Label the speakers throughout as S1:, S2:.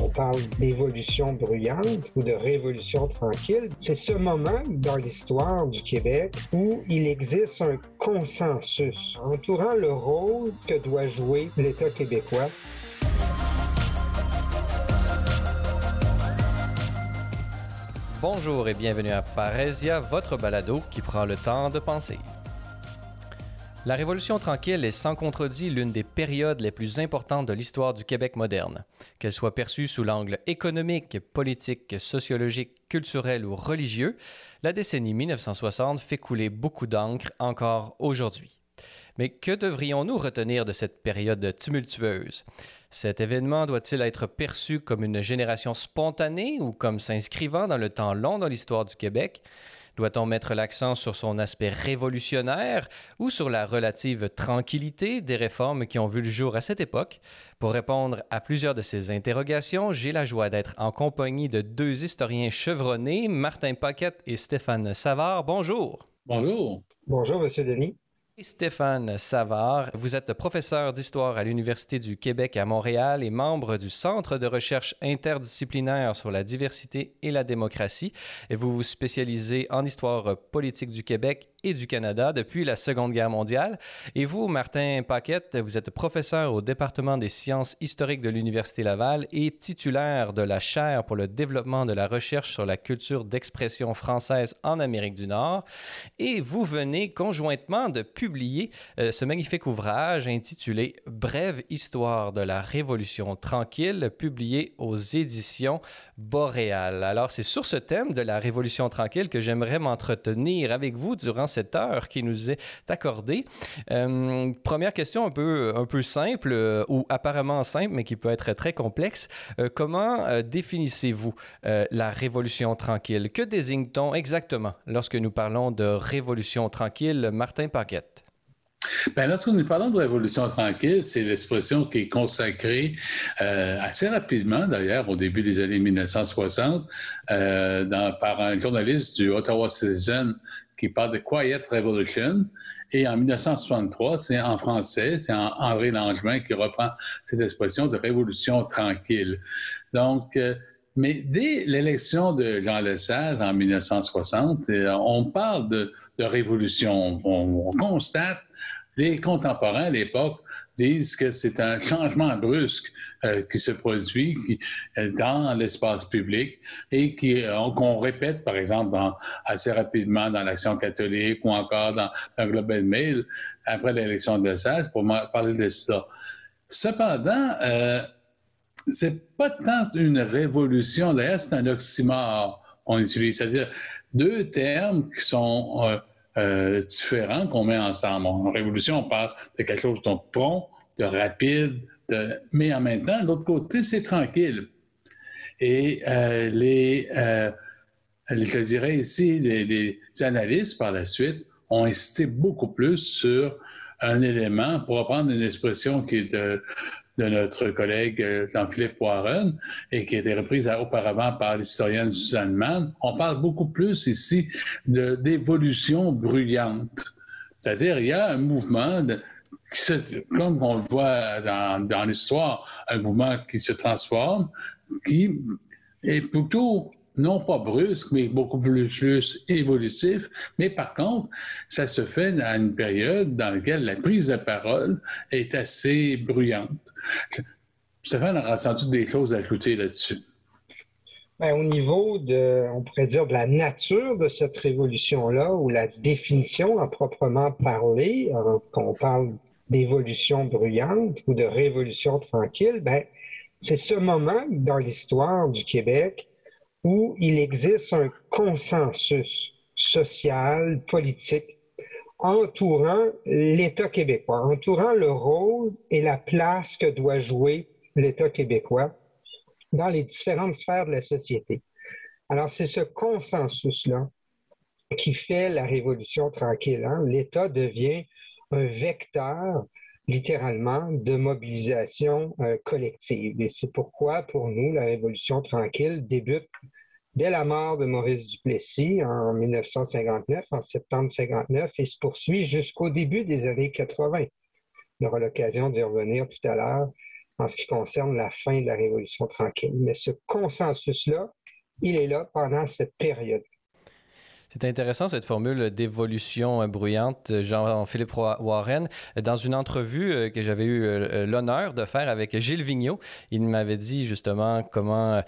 S1: on parle d'évolution bruyante ou de révolution tranquille, c'est ce moment dans l'histoire du Québec où il existe un consensus entourant le rôle que doit jouer l'État québécois
S2: Bonjour et bienvenue à Parésia, votre balado qui prend le temps de penser. La Révolution tranquille est sans contredit l'une des périodes les plus importantes de l'histoire du Québec moderne. Qu'elle soit perçue sous l'angle économique, politique, sociologique, culturel ou religieux, la décennie 1960 fait couler beaucoup d'encre encore aujourd'hui. Mais que devrions-nous retenir de cette période tumultueuse? Cet événement doit-il être perçu comme une génération spontanée ou comme s'inscrivant dans le temps long dans l'histoire du Québec? Doit-on mettre l'accent sur son aspect révolutionnaire ou sur la relative tranquillité des réformes qui ont vu le jour à cette époque? Pour répondre à plusieurs de ces interrogations, j'ai la joie d'être en compagnie de deux historiens chevronnés, Martin Paquette et Stéphane Savard. Bonjour.
S3: Bonjour.
S1: Bonjour, Monsieur Denis.
S2: Stéphane Savard, vous êtes professeur d'histoire à l'Université du Québec à Montréal et membre du Centre de recherche interdisciplinaire sur la diversité et la démocratie. Et vous vous spécialisez en histoire politique du Québec et du Canada depuis la Seconde Guerre mondiale. Et vous, Martin Paquette, vous êtes professeur au département des sciences historiques de l'Université Laval et titulaire de la chaire pour le développement de la recherche sur la culture d'expression française en Amérique du Nord. Et vous venez conjointement publier euh, ce magnifique ouvrage intitulé Brève histoire de la Révolution tranquille, publié aux éditions Boréal. Alors, c'est sur ce thème de la Révolution tranquille que j'aimerais m'entretenir avec vous durant cette heure qui nous est accordée. Euh, première question un peu, un peu simple, euh, ou apparemment simple, mais qui peut être très complexe. Comment définissez-vous la révolution tranquille? Que désigne-t-on exactement lorsque nous parlons de révolution tranquille? Martin Paquette?
S3: Ben, lorsque nous parlons de révolution tranquille, c'est l'expression qui est consacrée assez rapidement, d'ailleurs, au début des années 1960, dans, par un journaliste du Ottawa Citizen qui parle de Quiet Revolution. Et en 1963, c'est en français, c'est André Langevin qui reprend cette expression de révolution tranquille. Donc, euh, mais dès l'élection de Jean Lesage en 1960, euh, on parle de, révolution. On, on, constate les contemporains à l'époque disent que c'est un changement brusque euh, qui se produit euh, dans l'espace public et euh, qu'on répète, par exemple, assez rapidement dans l'Action catholique ou encore dans, un Global Mail après l'élection de Sage pour parler de ça. Cependant, euh, c'est pas tant une révolution, d'ailleurs, c'est un oxymore qu'on utilise, c'est-à-dire deux termes qui sont euh, différents qu'on met ensemble. En révolution, on parle de quelque chose de prompt, de rapide, de... mais en même temps, de l'autre côté, c'est tranquille. Et euh, les, euh, je dirais ici, les, les, analystes par la suite ont insisté beaucoup plus sur un élément, pour reprendre une expression qui est de, de notre collègue euh, Jean-Philippe Warren et qui a été reprise auparavant par l'historienne Suzanne Mann, on parle beaucoup plus ici d'évolution bruyante. C'est-à-dire, il y a un mouvement, comme on le voit dans l'histoire, un mouvement qui se transforme, qui est plutôt non pas brusque, mais beaucoup plus, évolutif. Mais par contre, ça se fait à une période dans laquelle la prise de parole est assez bruyante. Stéphane a ressenti des choses à ajouter là-dessus?
S1: Bien, au niveau de, on pourrait dire, de la nature de cette révolution-là, ou la définition à proprement parler, quand on parle d'évolution bruyante ou de révolution tranquille, ben, c'est ce moment dans l'histoire du Québec où il existe un consensus social, politique, entourant l'État québécois, entourant le rôle et la place que doit jouer l'État québécois dans les différentes sphères de la société. Alors, c'est ce consensus-là qui fait la révolution tranquille. Hein? L'État devient un vecteur littéralement de mobilisation euh, collective. Et c'est pourquoi, pour nous, la Révolution tranquille débute dès la mort de Maurice Duplessis en 1959, en septembre 59, et se poursuit jusqu'au début des années 80. On aura l'occasion d'y revenir tout à l'heure en ce qui concerne la fin de la Révolution tranquille. Mais ce consensus-là, il est là pendant cette période.
S2: C'est intéressant cette formule d'évolution bruyante, Jean-Philippe Warren. Dans une entrevue euh, que j'avais eu euh, l'honneur de faire avec Gilles Vigneault, il m'avait dit justement comment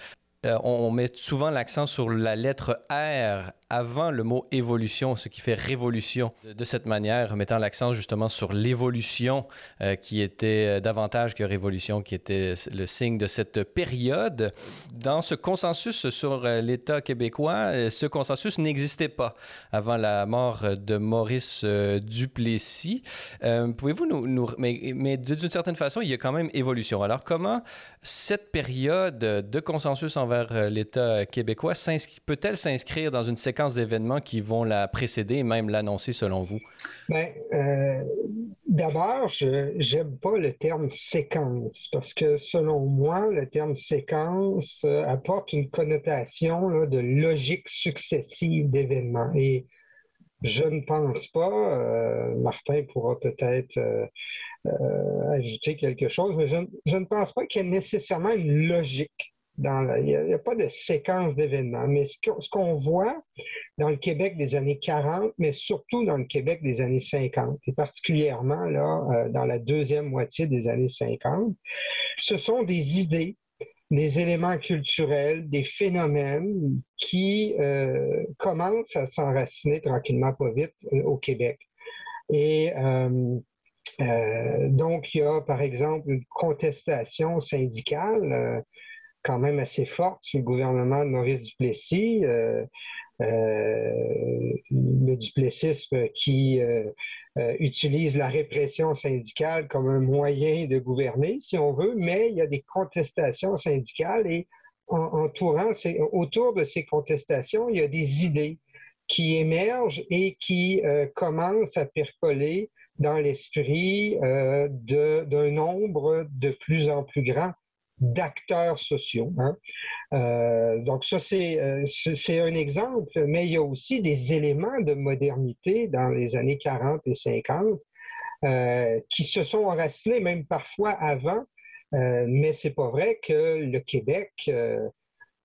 S2: euh, on met souvent l'accent sur la lettre R avant le mot évolution, ce qui fait révolution. De cette manière, mettant l'accent justement sur l'évolution euh, qui était euh, davantage que révolution, qui était le signe de cette période. Dans ce consensus sur l'État québécois, ce consensus n'existait pas avant la mort de Maurice Duplessis. Pouvez-vous nous... mais d'une certaine façon, il y a quand même évolution. Alors comment cette période de consensus envers l'État québécois peut-elle s'inscrire dans une séquence d'événements qui vont la précéder et même l'annoncer selon vous?
S1: Bien, euh, d'abord, je n'aime pas le terme séquence parce que selon moi, le terme séquence euh, apporte une connotation de logique successive d'événements. Et je ne pense pas, euh, Martin pourra peut-être ajouter quelque chose, mais je, je ne pense pas qu'il y ait nécessairement une logique il n'y a, pas de séquence d'événements, mais ce qu'on voit dans le Québec des années 40, mais surtout dans le Québec des années 50, et particulièrement là, euh, dans la deuxième moitié des années 50, ce sont des idées, des éléments culturels, des phénomènes qui euh, commencent à s'enraciner tranquillement pas vite euh, au Québec. Et donc, il y a par exemple une contestation syndicale quand même assez forte sur le gouvernement de Maurice Duplessis. Euh, euh, le duplessisme qui euh, utilise la répression syndicale comme un moyen de gouverner, si on veut, mais il y a des contestations syndicales et entourant autour de ces contestations, il y a des idées qui émergent et qui commencent à percoler dans l'esprit d'un nombre de plus en plus grand d'acteurs sociaux. Hein. Euh, donc ça, euh, c'est un exemple, mais il y a aussi des éléments de modernité dans les années 40 et 50 euh, qui se sont enracinés même parfois avant, mais c'est pas vrai que le Québec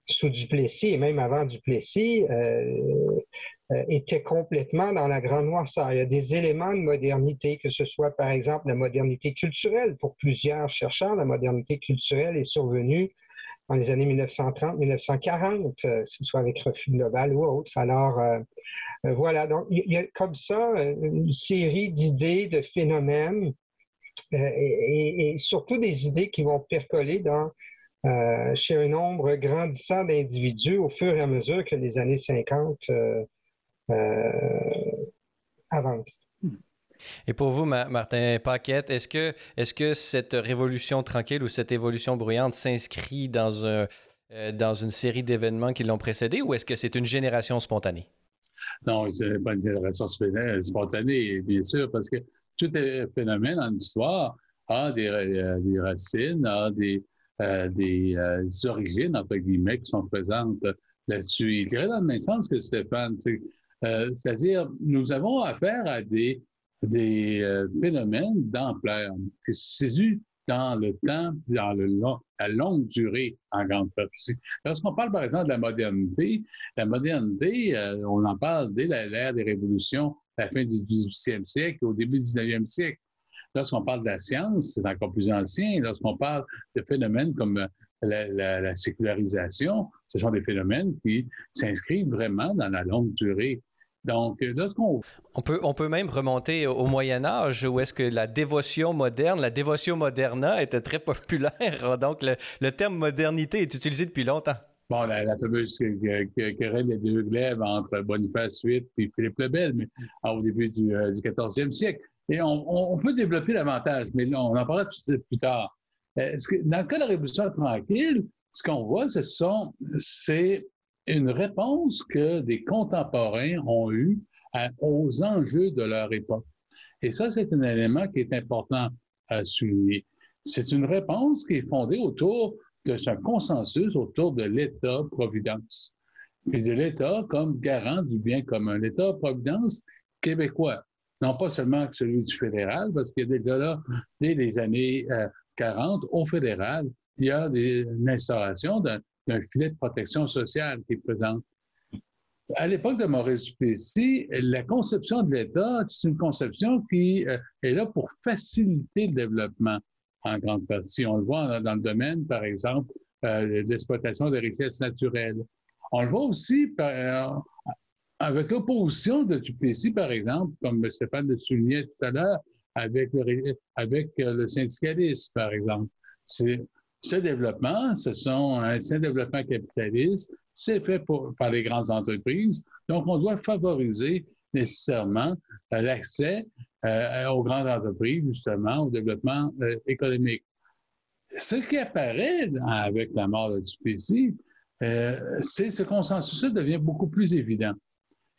S1: sous Duplessis et même avant Duplessis euh, était complètement dans la grande noirceur. Il y a des éléments de modernité, que ce soit par exemple la modernité culturelle. Pour plusieurs chercheurs, la modernité culturelle est survenue dans les années 1930-1940, euh, que ce soit avec Refus Global ou autre. Alors, euh, voilà, donc il y a comme ça une série d'idées, de phénomènes et, surtout des idées qui vont percoler dans, chez un nombre grandissant d'individus au fur et à mesure que les années 50 euh, avance.
S2: Et pour vous, Martin Paquette, est-ce que, est que cette révolution tranquille ou cette évolution bruyante s'inscrit dans, un, euh, dans une série d'événements qui l'ont précédé ou est-ce que c'est une génération spontanée?
S3: Non, c'est pas une génération spontanée, bien sûr, parce que tout phénomène en histoire a des, euh, des racines, a des, des, origines, entre guillemets, qui sont présentes là-dessus. Il dirait dans le même sens que Stéphane, euh, c'est-à-dire, nous avons affaire à des, euh, phénomènes d'ampleur qui se dans le temps, dans le la longue durée en grande partie. Lorsqu'on parle, par exemple, de la modernité, la modernité, euh, on en parle dès l'ère des révolutions, la fin du 18e siècle, au début du 19e siècle. Lorsqu'on parle de la science, c'est encore plus ancien. Lorsqu'on parle de phénomènes comme la, la, sécularisation, ce sont des phénomènes qui s'inscrivent vraiment dans la longue durée. Donc, lorsqu'on...
S2: On peut, on peut même remonter au Moyen Âge, où est-ce que la dévotion moderne, la dévotion moderna était très populaire. Donc, le, terme modernité est utilisé depuis longtemps.
S3: Bon, la, la fameuse querelle des deux glaives entre Boniface VIII et Philippe le Bel, mais au début du, 14e euh, siècle. Et on, peut développer davantage, mais on en parlera plus tard. Euh, dans le cas de la Révolution tranquille, ce qu'on voit, ce sont, c'est une réponse que des contemporains ont eue aux enjeux de leur époque. Et ça, c'est un élément qui est important à souligner. C'est une réponse qui est fondée autour de ce consensus autour de l'État-providence. Et de l'État comme garant du bien commun. L'État-providence québécois. Non pas seulement celui du fédéral, parce a déjà là, dès les années 40, au fédéral, il y a des, une instauration d'un filet de protection sociale qui est présent. À l'époque de Maurice Duplessis, la conception de l'État, c'est une conception qui euh, est là pour faciliter le développement en grande partie. On le voit dans le domaine, par exemple, euh, d'exploitation des richesses naturelles. On le voit aussi euh, avec l'opposition de Duplessis, par exemple, comme Stéphane le soulignait tout à l'heure, avec le, le syndicalisme, par exemple. Ce développement, ce sont un, développement capitaliste, c'est fait par les grandes entreprises, donc on doit favoriser nécessairement euh, l'accès euh, aux grandes entreprises, justement, au développement euh, économique. Ce qui apparaît avec la mort de Duplessis, c'est ce consensus-là devient beaucoup plus évident.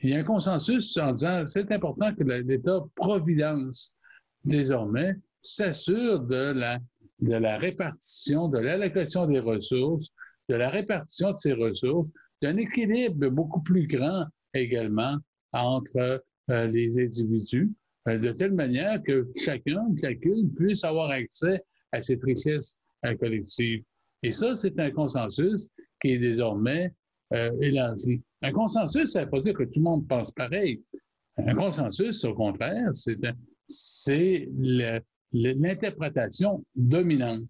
S3: Il y a un consensus en disant c'est important que l'État-providence, désormais, s'assure de la de la répartition, de l'allocation des ressources, de la répartition de ces ressources, d'un équilibre beaucoup plus grand également entre euh, les individus, euh, de telle manière que chacun, chacune puisse avoir accès à cette richesse euh, collective. Et ça, c'est un consensus qui est désormais élargi. Un consensus, ça ne veut pas dire que tout le monde pense pareil. Un consensus, au contraire, c'est l'interprétation dominante,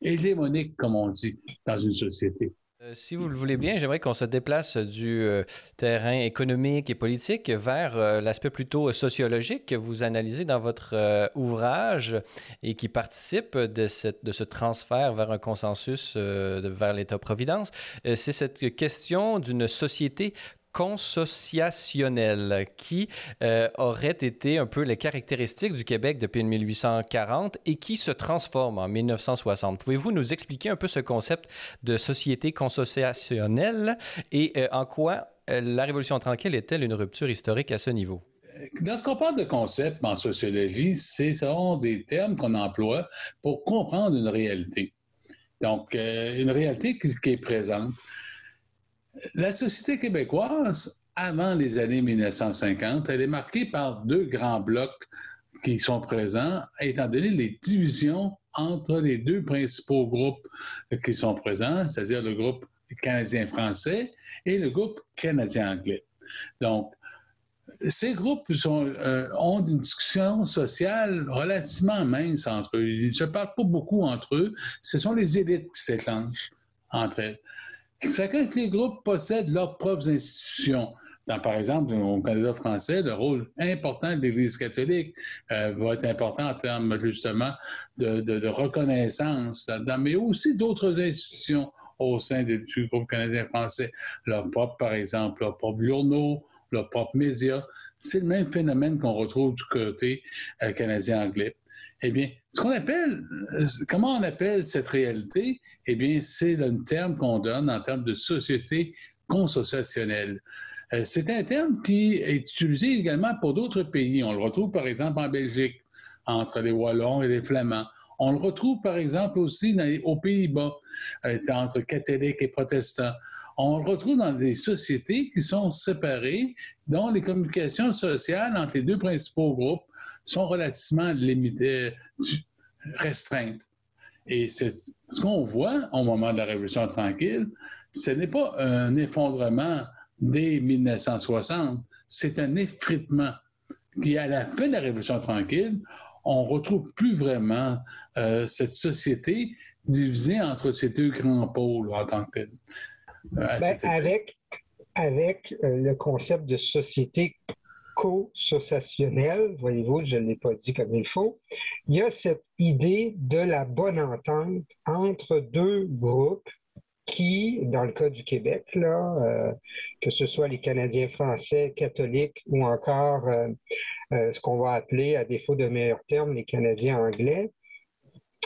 S3: hégémonique, comme on dit, dans une société.
S2: Euh, si vous le voulez bien, j'aimerais qu'on se déplace du euh, terrain économique et politique vers euh, l'aspect plutôt sociologique que vous analysez dans votre ouvrage et qui participe de, ce transfert vers un consensus vers l'État-providence. C'est cette question d'une société consociationnel qui euh, aurait été un peu les caractéristiques du Québec depuis 1840 et qui se transforme en 1960. Pouvez-vous nous expliquer un peu ce concept de société consociationnelle et euh, en quoi euh, la Révolution tranquille est-elle une rupture historique à ce niveau?
S3: Dans ce qu'on parle de concept en sociologie, ce sont des termes qu'on emploie pour comprendre une réalité. Donc, une réalité qui est présente. La société québécoise, avant les années 1950, elle est marquée par deux grands blocs qui sont présents, étant donné les divisions entre les deux principaux groupes qui sont présents, c'est-à-dire le groupe canadien-français et le groupe canadien-anglais. Donc, ces groupes euh, ont une discussion sociale relativement mince entre eux. Ils ne se parlent pas beaucoup entre eux. Ce sont les élites qui s'échangent entre elles. Chacun des groupes possède leurs propres institutions. Dans, par exemple, au Canada français, le rôle important de l'Église catholique euh, va être important en termes justement de, reconnaissance, mais aussi d'autres institutions au sein du groupe canadien français. Leur propre, par exemple, leur propre journaux, leurs propres médias. C'est le même phénomène qu'on retrouve du côté euh, canadien-anglais. Eh bien, ce qu'on appelle, euh, comment on appelle cette réalité? Eh bien, c'est le terme qu'on donne en termes de société consociationnelle. Euh, c'est un terme qui est utilisé également pour d'autres pays. On le retrouve par exemple en Belgique, entre les Wallons et les Flamands. On le retrouve par exemple aussi aux Pays-Bas, euh, entre catholiques et protestants. On le retrouve dans des sociétés qui sont séparées, dont les communications sociales entre les deux principaux groupes sont relativement limitées, restreintes. Et ce qu'on voit au moment de la Révolution tranquille, ce n'est pas un effondrement dès 1960, c'est un effritement qui, à la fin de la Révolution tranquille, on retrouve plus vraiment euh, cette société divisée entre ces deux grands pôles en tant que tel.
S1: Euh, ben, avec, avec euh, le concept de société co-sociationnelle, voyez-vous, je ne l'ai pas dit comme il faut, il y a cette idée de la bonne entente entre deux groupes qui, dans le cas du Québec, là, euh, que ce soit les Canadiens français, catholiques ou encore euh, euh, ce qu'on va appeler, à défaut de meilleurs termes, les Canadiens anglais,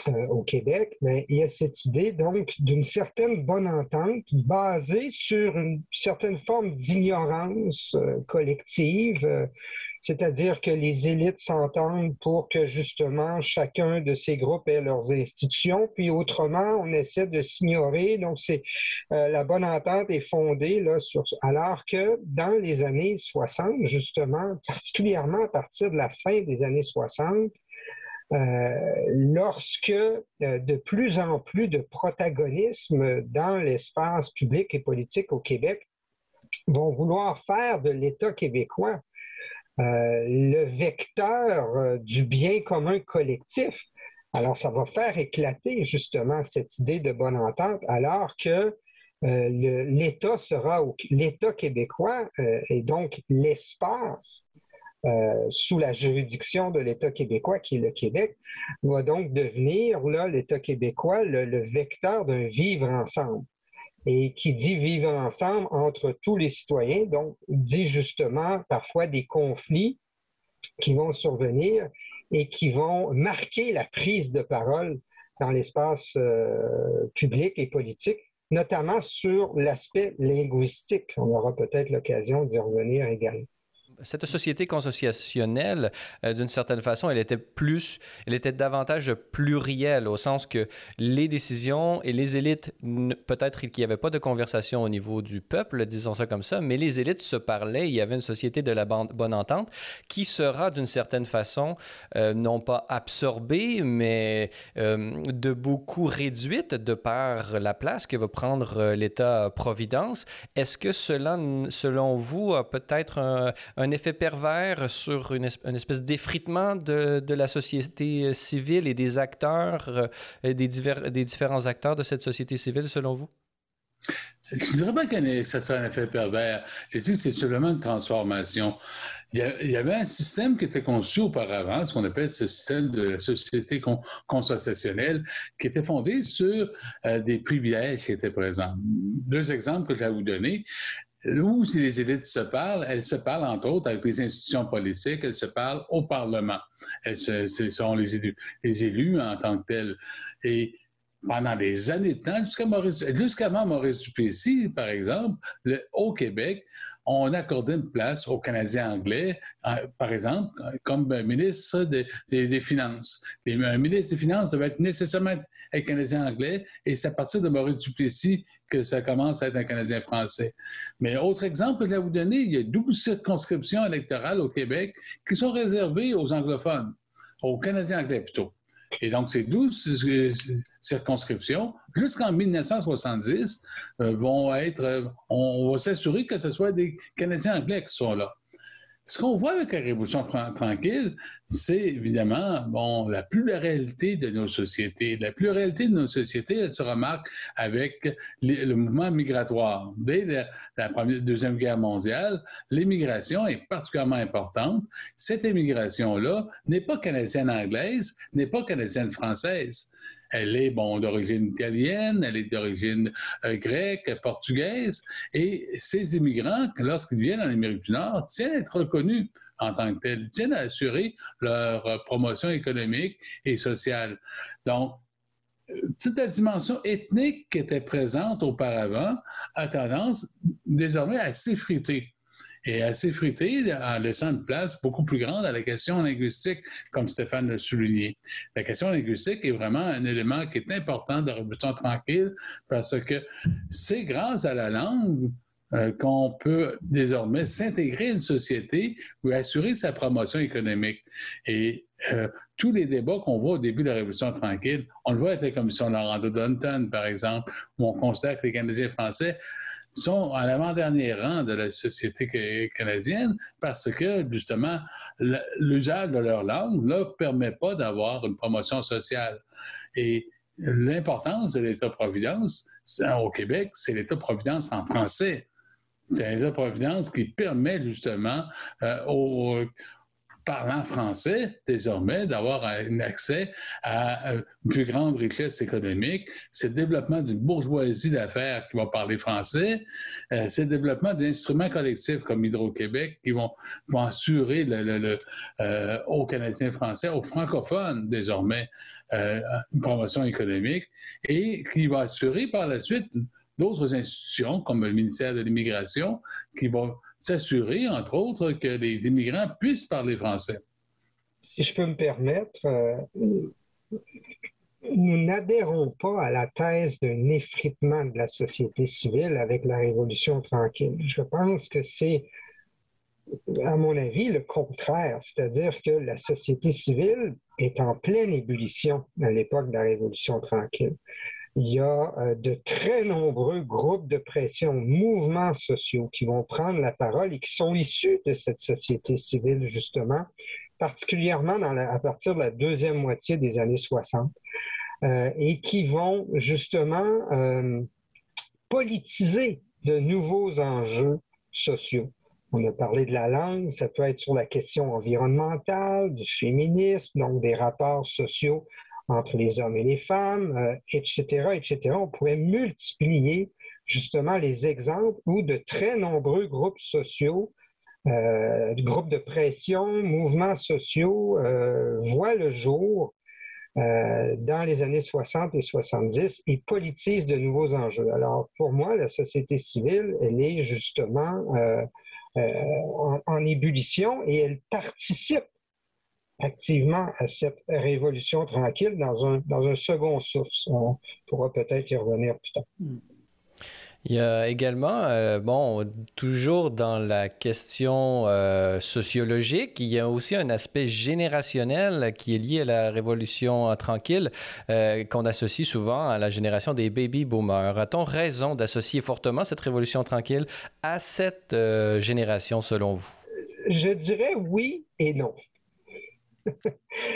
S1: euh, au Québec, il y a cette idée donc d'une certaine bonne entente basée sur une certaine forme d'ignorance euh, collective, euh, c'est-à-dire que les élites s'entendent pour que justement chacun de ces groupes ait leurs institutions, puis autrement on essaie de s'ignorer. Donc c'est la bonne entente est fondée là sur alors que dans les années 60 justement, particulièrement à partir de la fin des années 60 lorsque de plus en plus de protagonisme dans l'espace public et politique au Québec vont vouloir faire de l'État québécois le vecteur du bien commun collectif. Alors, ça va faire éclater justement cette idée de bonne entente, alors que euh, l'État sera l'État québécois euh, et donc l'espace euh, sous la juridiction de l'État québécois, qui est le Québec, va donc devenir là l'État québécois le, vecteur d'un vivre ensemble. Et qui dit vivre ensemble entre tous les citoyens, donc dit justement parfois des conflits qui vont survenir et qui vont marquer la prise de parole dans l'espace public et politique notamment sur l'aspect linguistique. On aura peut-être l'occasion d'y revenir également
S2: cette société consociationnelle, euh, d'une certaine façon, elle était plus, elle était davantage plurielle au sens que les décisions et les élites, peut-être qu'il n'y avait pas de conversation au niveau du peuple, disons ça comme ça, mais les élites se parlaient. Il y avait une société de la bonne entente qui sera d'une certaine façon euh, non pas absorbée, mais euh, de beaucoup réduite de par la place que va prendre l'État-providence. Est-ce que cela, selon vous, a peut-être un, un un effet pervers sur une, espèce d'effritement de, la société euh, civile et des acteurs, euh, des, différents acteurs de cette société civile, selon vous?
S3: Je ne dirais pas que ça soit un effet pervers. Je dis que c'est simplement une transformation. Il y, avait un système qui était conçu auparavant, ce qu'on appelle ce système de la société consociationnelle, qui était fondé sur euh, des privilèges qui étaient présents. Deux exemples que je vais vous donner où si les élites se parlent, elles se parlent entre autres avec les institutions politiques, elles se parlent au Parlement. Ce sont les élus, les élus en tant que tels. Et pendant des années de temps, jusqu'à Maurice, jusqu'avant Maurice Duplessis, par exemple, au Québec, on accordait une place aux Canadiens anglais, par exemple, comme ministre des, Finances. un ministre des Finances devait être nécessairement un Canadien anglais, et c'est à partir de Maurice Duplessis que ça commence à être un Canadien français. Mais autre exemple que je vais vous donner, il y a 12 circonscriptions électorales au Québec qui sont réservées aux anglophones, aux Canadiens anglais plutôt. Et donc, ces 12 circonscriptions, jusqu'en 1970, euh, vont être, euh, on va s'assurer que ce soit des Canadiens anglais qui sont là. Ce qu'on voit avec la Révolution tranquille, c'est évidemment bon, la pluralité de nos sociétés. La pluralité de nos sociétés, elle se remarque avec le mouvement migratoire. Dès la, Deuxième Guerre mondiale, l'immigration est particulièrement importante. Cette immigration-là n'est pas canadienne-anglaise, n'est pas canadienne-française. Elle est, d'origine italienne, elle est d'origine euh, grecque, portugaise. Et ces immigrants, lorsqu'ils viennent en Amérique du Nord, tiennent à être reconnus en tant que tels, tiennent à assurer leur euh, promotion économique et sociale. Donc, toute la dimension ethnique qui était présente auparavant a tendance désormais à s'effriter est assez fruité en laissant une place beaucoup plus grande à la question linguistique, comme Stéphane l'a souligné. La question linguistique est vraiment un élément qui est important de la Révolution tranquille parce que c'est grâce à la langue euh, qu'on peut désormais s'intégrer à une société ou assurer sa promotion économique. Et euh, tous les débats qu'on voit au début de la Révolution tranquille, on le voit avec la commission Laurent Dunton, par exemple, où on constate que les Canadiens français sont à l'avant-dernier rang de la société canadienne parce que, justement, l'usage de leur langue ne leur permet pas d'avoir une promotion sociale. Et l'importance de l'État-providence au Québec, c'est l'État-providence en français. C'est un État-providence qui permet justement euh, aux, parlant français, désormais, d'avoir un accès à une plus grande richesse économique. C'est le développement d'une bourgeoisie d'affaires qui va parler français. Euh, c'est le développement d'instruments collectifs comme Hydro-Québec qui vont, assurer le, euh, aux Canadiens français, aux francophones, désormais, euh, une promotion économique et qui va assurer par la suite d'autres institutions comme le ministère de l'Immigration qui vont s'assurer, entre autres, que les immigrants puissent parler français.
S1: Si je peux me permettre, euh, nous n'adhérons pas à la thèse d'un effritement de la société civile avec la Révolution tranquille. Je pense que c'est à mon avis, le contraire, c'est-à-dire que la société civile est en pleine ébullition à l'époque de la Révolution tranquille. Il y a euh, de très nombreux groupes de pression, mouvements sociaux qui vont prendre la parole et qui sont issus de cette société civile, justement, particulièrement à partir de la deuxième moitié des années 60, euh, et qui vont justement euh, politiser de nouveaux enjeux sociaux. On a parlé de la langue, ça peut être sur la question environnementale, du féminisme, donc des rapports sociaux entre les hommes et les femmes, etc., euh, etc. On pourrait multiplier justement les exemples où de très nombreux groupes sociaux, euh, groupes de pression, mouvements sociaux euh, voient le jour dans les années 60 et 70 et politisent de nouveaux enjeux. Alors, pour moi, la société civile, elle est justement en, en, ébullition et elle participe activement à cette révolution tranquille dans un, dans un second source. On pourra peut-être y revenir plus tard.
S2: Il y a également, euh, bon, toujours dans la question euh, sociologique, il y a aussi un aspect générationnel qui est lié à la révolution tranquille, euh, qu'on associe souvent à la génération des baby boomers. A-t-on raison d'associer fortement cette révolution tranquille à cette génération, selon vous?
S1: Je dirais oui et non.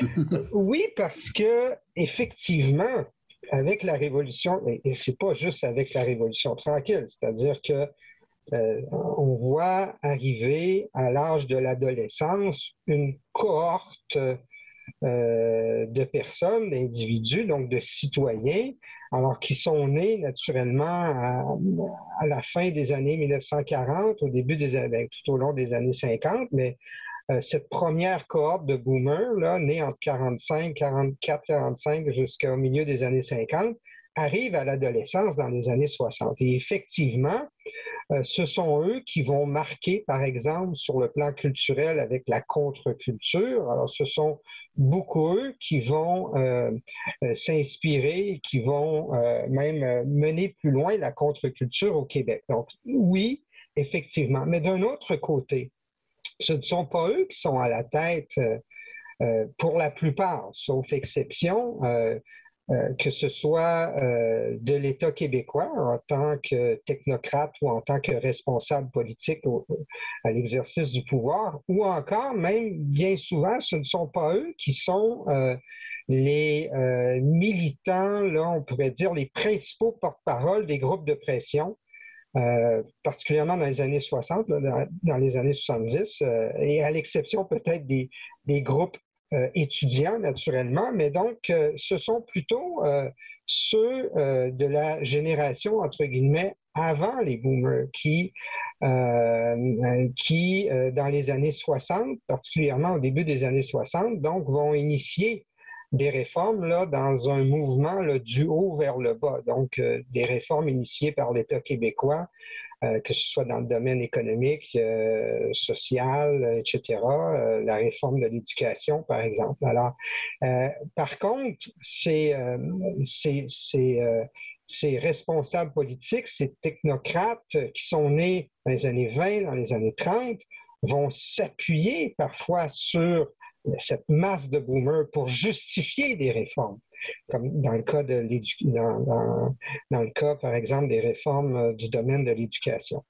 S1: oui, parce que effectivement, avec la révolution, et, c'est pas juste avec la révolution tranquille, c'est-à-dire que euh, on voit arriver à l'âge de l'adolescence une cohorte euh, de personnes, d'individus, donc de citoyens, alors qui sont nés naturellement à, la fin des années 1940, au début des années, ben, tout au long des années 50, mais cette première cohorte de boomers, là, née entre 45, 44, 45 jusqu'au milieu des années 50, arrive à l'adolescence dans les années 60. Et effectivement, euh, ce sont eux qui vont marquer, par exemple, sur le plan culturel avec la contre-culture. Alors, ce sont beaucoup eux qui vont euh, s'inspirer, qui vont même mener plus loin la contre-culture au Québec. Donc, oui, effectivement. Mais d'un autre côté, ce ne sont pas eux qui sont à la tête euh, euh, pour la plupart, sauf exception, euh, que ce soit de l'État québécois en tant que technocrate ou en tant que responsable politique à l'exercice du pouvoir, ou encore, même bien souvent, ce ne sont pas eux qui sont les militants, là, on pourrait dire, les principaux porte-parole des groupes de pression euh, particulièrement dans les années 60, dans, les années 70, euh, et à l'exception peut-être des, groupes euh, étudiants, naturellement, mais donc ce sont plutôt ceux de la génération, entre guillemets, avant les boomers, qui, qui dans les années 60, particulièrement au début des années 60, donc vont initier des réformes là, dans un mouvement du haut vers le bas. Donc, euh, des réformes initiées par l'État québécois, euh, que ce soit dans le domaine économique, euh, social, etc., la réforme de l'éducation, par exemple. Alors, par contre, ces responsables politiques, ces technocrates qui sont nés dans les années 20, dans les années 30, vont s'appuyer parfois sur cette masse de boomers pour justifier des réformes, comme dans le cas, de dans, dans, le cas par exemple, des réformes euh, du domaine de l'éducation.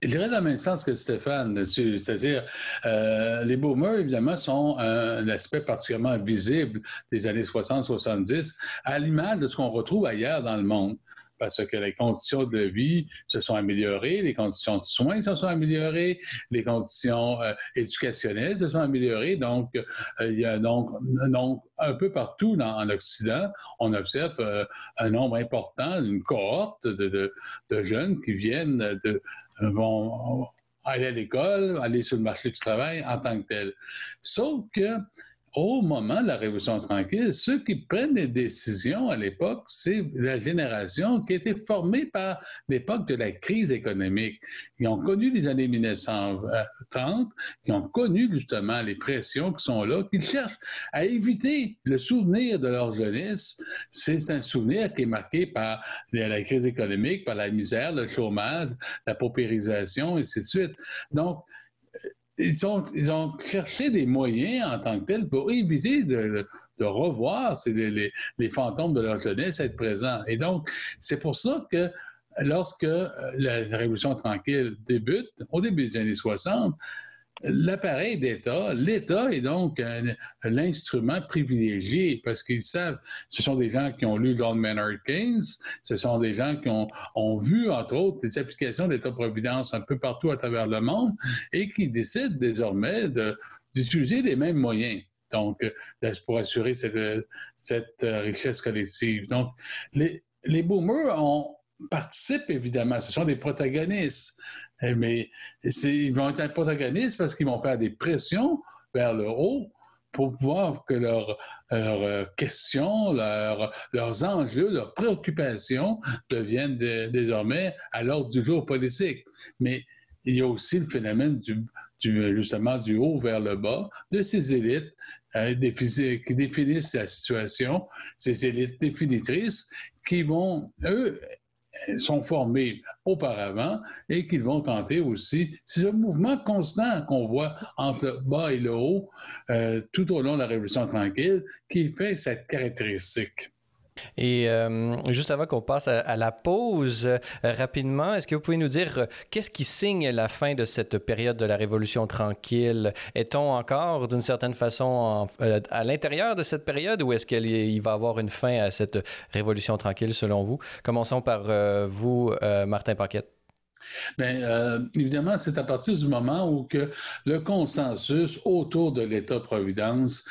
S3: Je dirais dans le même sens que Stéphane, c'est-à-dire euh, les boomers, évidemment, sont un aspect particulièrement visible des années 60-70, à l'image de ce qu'on retrouve ailleurs dans le monde parce que les conditions de vie se sont améliorées, les conditions de soins se sont améliorées, les conditions euh, éducationnelles se sont améliorées. Donc, euh, donc, donc, un peu partout en Occident, on observe euh, un nombre important, une cohorte de, de, jeunes qui viennent de vont aller à l'école, aller sur le marché du travail en tant que tel. Sauf que au moment de la Révolution tranquille, ceux qui prennent les décisions à l'époque, c'est la génération qui été formée par l'époque de la crise économique. Ils ont connu les années 1930, qui ont connu justement les pressions qui sont là, qu'ils cherchent à éviter le souvenir de leur jeunesse. C'est un souvenir qui est marqué par la crise économique, par la misère, le chômage, la paupérisation, et ainsi de suite. Donc, ils, ont, ils ont cherché des moyens en tant que tels pour éviter de, revoir les, les, fantômes de leur jeunesse être présents. Et donc, c'est pour ça que lorsque la Révolution tranquille débute, au début des années 60, l'appareil d'État, l'État est donc l'instrument privilégié parce qu'ils savent, ce sont des gens qui ont lu John Maynard Keynes, ce sont des gens qui ont, vu, entre autres, des applications d'État-providence un peu partout à travers le monde et qui décident désormais d'utiliser les mêmes moyens. Donc, pour assurer cette, cette richesse collective. Donc, les, les boomers participent évidemment, ce sont des protagonistes. Eh, mais ils vont être un protagoniste parce qu'ils vont faire des pressions vers le haut pour pouvoir que leurs euh, questions, leurs enjeux, leurs préoccupations deviennent désormais à l'ordre du jour politique. Mais il y a aussi le phénomène justement du haut vers le bas de ces élites euh, qui définissent la situation, ces élites définitrices qui vont, eux, sont formés auparavant et qu'ils vont tenter aussi. C'est un mouvement constant qu'on voit entre le bas et le haut euh, tout au long de la Révolution tranquille qui fait cette caractéristique.
S2: Et euh, juste avant qu'on passe à, la pause, euh, rapidement, est-ce que vous pouvez nous dire euh, qu'est-ce qui signe la fin de cette période de la Révolution tranquille? Est-on encore, d'une certaine façon, à l'intérieur de cette période ou est-ce qu'il va y avoir une fin à cette Révolution tranquille, selon vous? Commençons par vous, Martin Paquette.
S3: Bien, évidemment, c'est à partir du moment où que le consensus autour de l'État-providence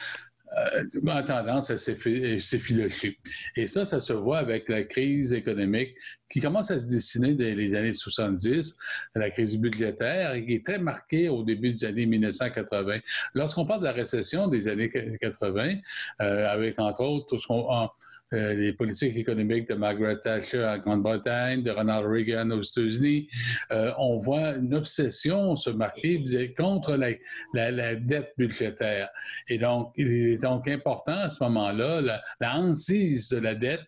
S3: euh, a tendance à s'effilocher. Et ça, ça se voit avec la crise économique qui commence à se dessiner dès les années 70, la crise budgétaire, qui est très marquée au début des années 1980. Lorsqu'on parle de la récession des années 80, euh, avec entre autres tout ce qu'on euh, les politiques économiques de Margaret Thatcher en Grande-Bretagne, de Ronald Reagan aux États-Unis, euh, on voit une obsession se marquer contre la, dette budgétaire. Et donc, il est donc important à ce moment-là, la, hantise de la dette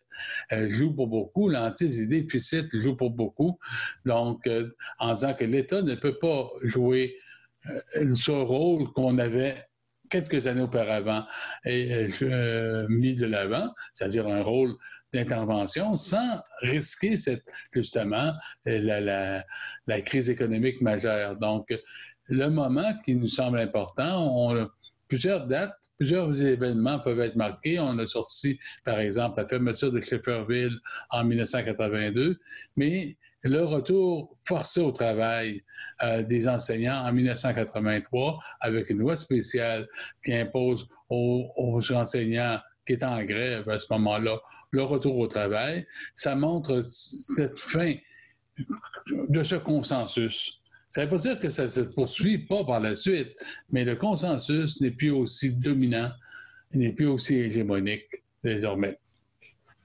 S3: euh, joue pour beaucoup, l'hantise des déficits joue pour beaucoup. Donc, en disant que l'État ne peut pas jouer ce rôle qu'on avait quelques années auparavant et euh, euh, mis de l'avant, c'est-à-dire un rôle d'intervention, sans risquer cette, justement la, la, crise économique majeure. Donc, le moment qui nous semble important, on, plusieurs dates, plusieurs événements peuvent être marqués. On a sorti, par exemple, la fermeture de Shefferville en 1982, mais le retour forcé au travail euh, des enseignants en 1983 avec une loi spéciale qui impose aux, enseignants qui étaient en grève à ce moment-là le retour au travail, ça montre cette fin de ce consensus. Ça ne veut pas dire que ça ne se poursuit pas par la suite, mais le consensus n'est plus aussi dominant, n'est plus aussi hégémonique désormais.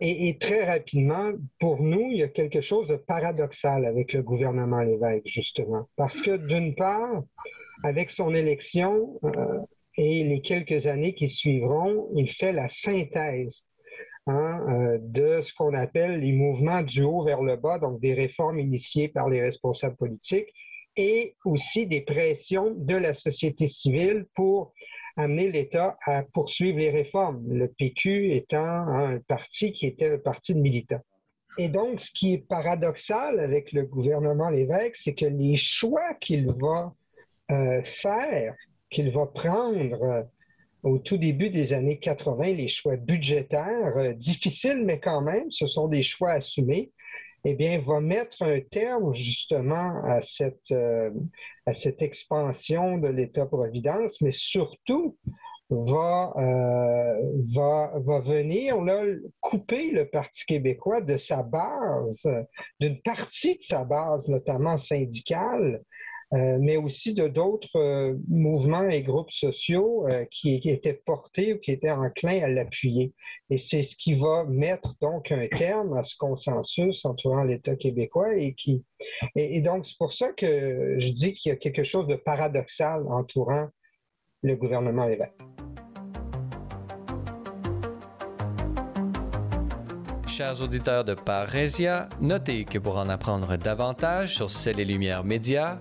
S1: Et, très rapidement, pour nous, il y a quelque chose de paradoxal avec le gouvernement Lévesque, justement. Parce que d'une part, avec son élection euh, et les quelques années qui suivront, il fait la synthèse hein, euh, de ce qu'on appelle les mouvements du haut vers le bas, donc des réformes initiées par les responsables politiques et aussi des pressions de la société civile pour amener l'État à poursuivre les réformes, le PQ étant un parti qui était un parti de militants. Et donc, ce qui est paradoxal avec le gouvernement Lévesque, c'est que les choix qu'il va euh, faire, qu'il va prendre euh, au tout début des années 80, les choix budgétaires, euh, difficiles, mais quand même, ce sont des choix assumés, eh bien, va mettre un terme justement à cette, euh, à cette expansion de l'État-providence, mais surtout va, euh, va, va venir couper le Parti québécois de sa base, d'une partie de sa base, notamment syndicale, mais aussi de d'autres euh, mouvements et groupes sociaux euh, qui, étaient portés ou qui étaient enclins à l'appuyer. Et c'est ce qui va mettre donc un terme à ce consensus entourant l'État québécois et qui et, donc c'est pour ça que je dis qu'il y a quelque chose de paradoxal entourant le gouvernement Lévesque.
S2: Chers auditeurs de Parésia, notez que pour en apprendre davantage sur Celles et Lumières Médias,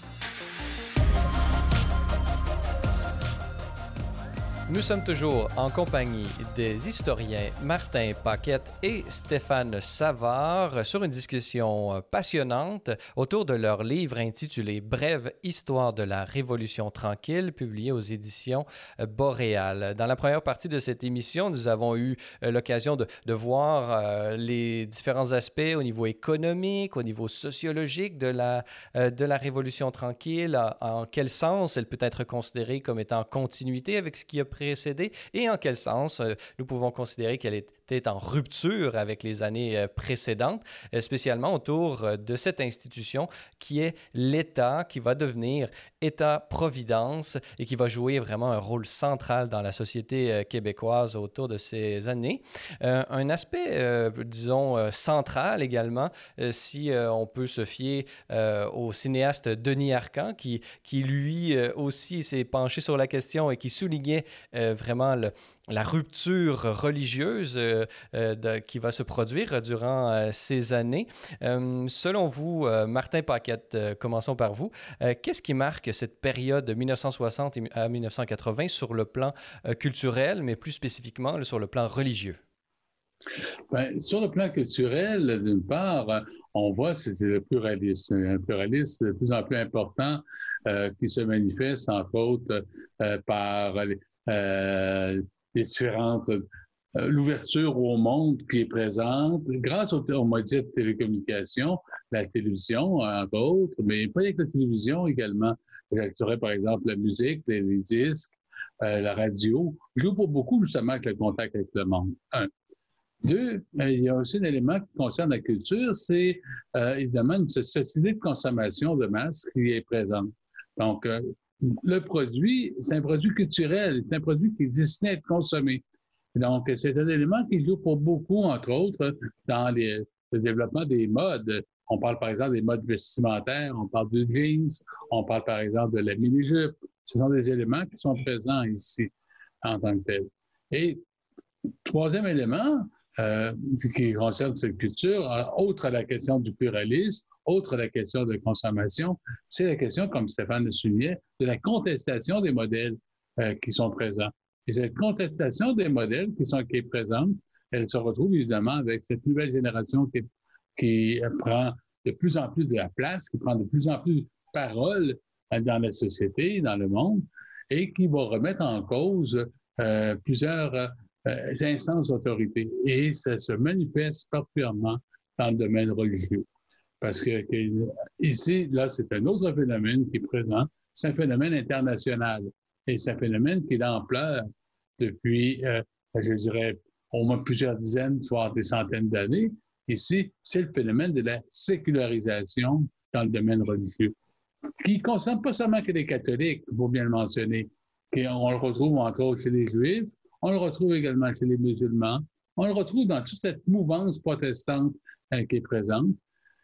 S2: Nous sommes toujours en compagnie des historiens Martin Paquette et Stéphane Savard sur une discussion passionnante autour de leur livre intitulé Brève histoire de la Révolution tranquille, publié aux éditions Boréal. Dans la première partie de cette émission, nous avons eu l'occasion de, de, voir euh, les différents aspects au niveau économique, au niveau sociologique de la, euh, de la Révolution tranquille, en quel sens elle peut être considérée comme étant en continuité avec ce qui a et en quel sens euh, nous pouvons considérer qu'elle était en rupture avec les années euh, précédentes, euh, spécialement autour de cette institution qui est l'État, qui va devenir État-providence et qui va jouer vraiment un rôle central dans la société québécoise autour de ces années. un aspect, disons, central également, si on peut se fier au cinéaste Denis Arcan, qui, qui lui aussi s'est penché sur la question et qui soulignait vraiment le, la rupture religieuse euh, euh, qui va se produire durant euh, ces années. selon vous, Martin Paquette, commençons par vous. Qu'est-ce qui marque cette période de 1960 à 1980 sur le plan culturel, mais plus spécifiquement sur le plan religieux?
S3: Ben, sur le plan culturel, d'une part, on voit que c'est le pluralisme, un pluralisme de plus en plus important qui se manifeste, entre autres, par les différentes euh, l'ouverture au monde qui est présente grâce aux, aux moyens de télécommunication, la télévision, entre autres, mais pas avec la télévision également. J'ajouterais par exemple la musique, les, disques, euh, la radio, joue pour beaucoup justement avec le contact avec le monde. Un. Deux, euh, il y a aussi un élément qui concerne la culture, c'est évidemment une société de consommation de masse qui est présente. Donc, le produit, c'est un produit culturel, c'est un produit qui est destiné à être consommé. Donc, c'est un élément qui joue pour beaucoup, entre autres, dans le développement des modes. On parle par exemple des modes vestimentaires, on parle de jeans, on parle par exemple de la mini-jupe. Ce sont des éléments qui sont présents ici en tant que tels. Et troisième élément euh, qui concerne cette culture, autre à la question du pluralisme, autre la question de consommation, c'est la question, comme Stéphane le soulignait, de la contestation des modèles euh, qui sont présents. Et cette contestation des modèles qui sont qui est présente, elle se retrouve évidemment avec cette nouvelle génération qui, qui prend de plus en plus de la place, qui prend de plus en plus de parole dans la société, dans le monde, et qui va remettre en cause euh, plusieurs euh, instances d'autorité. Et ça se manifeste particulièrement dans le domaine religieux. Parce que, ici, là, c'est un autre phénomène qui est présent. C'est un phénomène international. Et c'est un phénomène qui est d'ampleur depuis, euh, je dirais, au moins plusieurs dizaines, voire des centaines d'années. Ici, c'est le phénomène de la sécularisation dans le domaine religieux, qui ne concerne pas seulement que les catholiques, il faut bien le mentionner. On le retrouve entre autres chez les juifs, on le retrouve également chez les musulmans, on le retrouve dans toute cette mouvance protestante euh, qui est présente.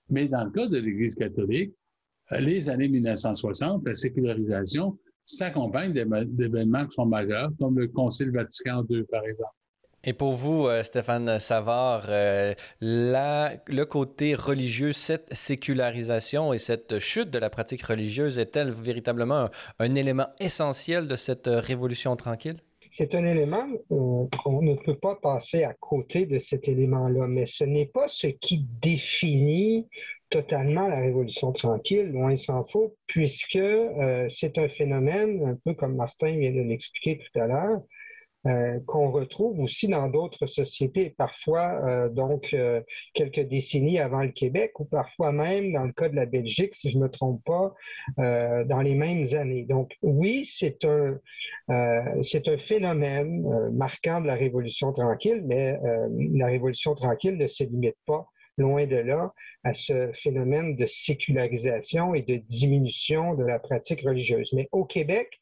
S3: Mais dans le cas de l'Église catholique, euh, les années 1960, la sécularisation s'accompagne d'événements qui sont majeurs, comme le Concile Vatican II, par exemple.
S2: Et pour vous, euh, Stéphane Savard, euh, le côté religieux, cette sécularisation et cette chute de la pratique religieuse est-elle véritablement un élément essentiel de cette révolution tranquille?
S1: C'est un élément, euh, on ne peut pas passer à côté de cet élément-là, mais ce n'est pas ce qui définit totalement la révolution tranquille, loin s'en faut, puisque euh, c'est un phénomène, un peu comme Martin vient de l'expliquer tout à l'heure, euh, qu'on retrouve aussi dans d'autres sociétés, parfois euh, donc euh, quelques décennies avant le Québec ou parfois même dans le cas de la Belgique, si je ne me trompe pas, dans les mêmes années. Donc oui, c'est un, c'est un phénomène marquant de la Révolution tranquille, mais la Révolution tranquille ne se limite pas loin de là, à ce phénomène de sécularisation et de diminution de la pratique religieuse. Mais au Québec,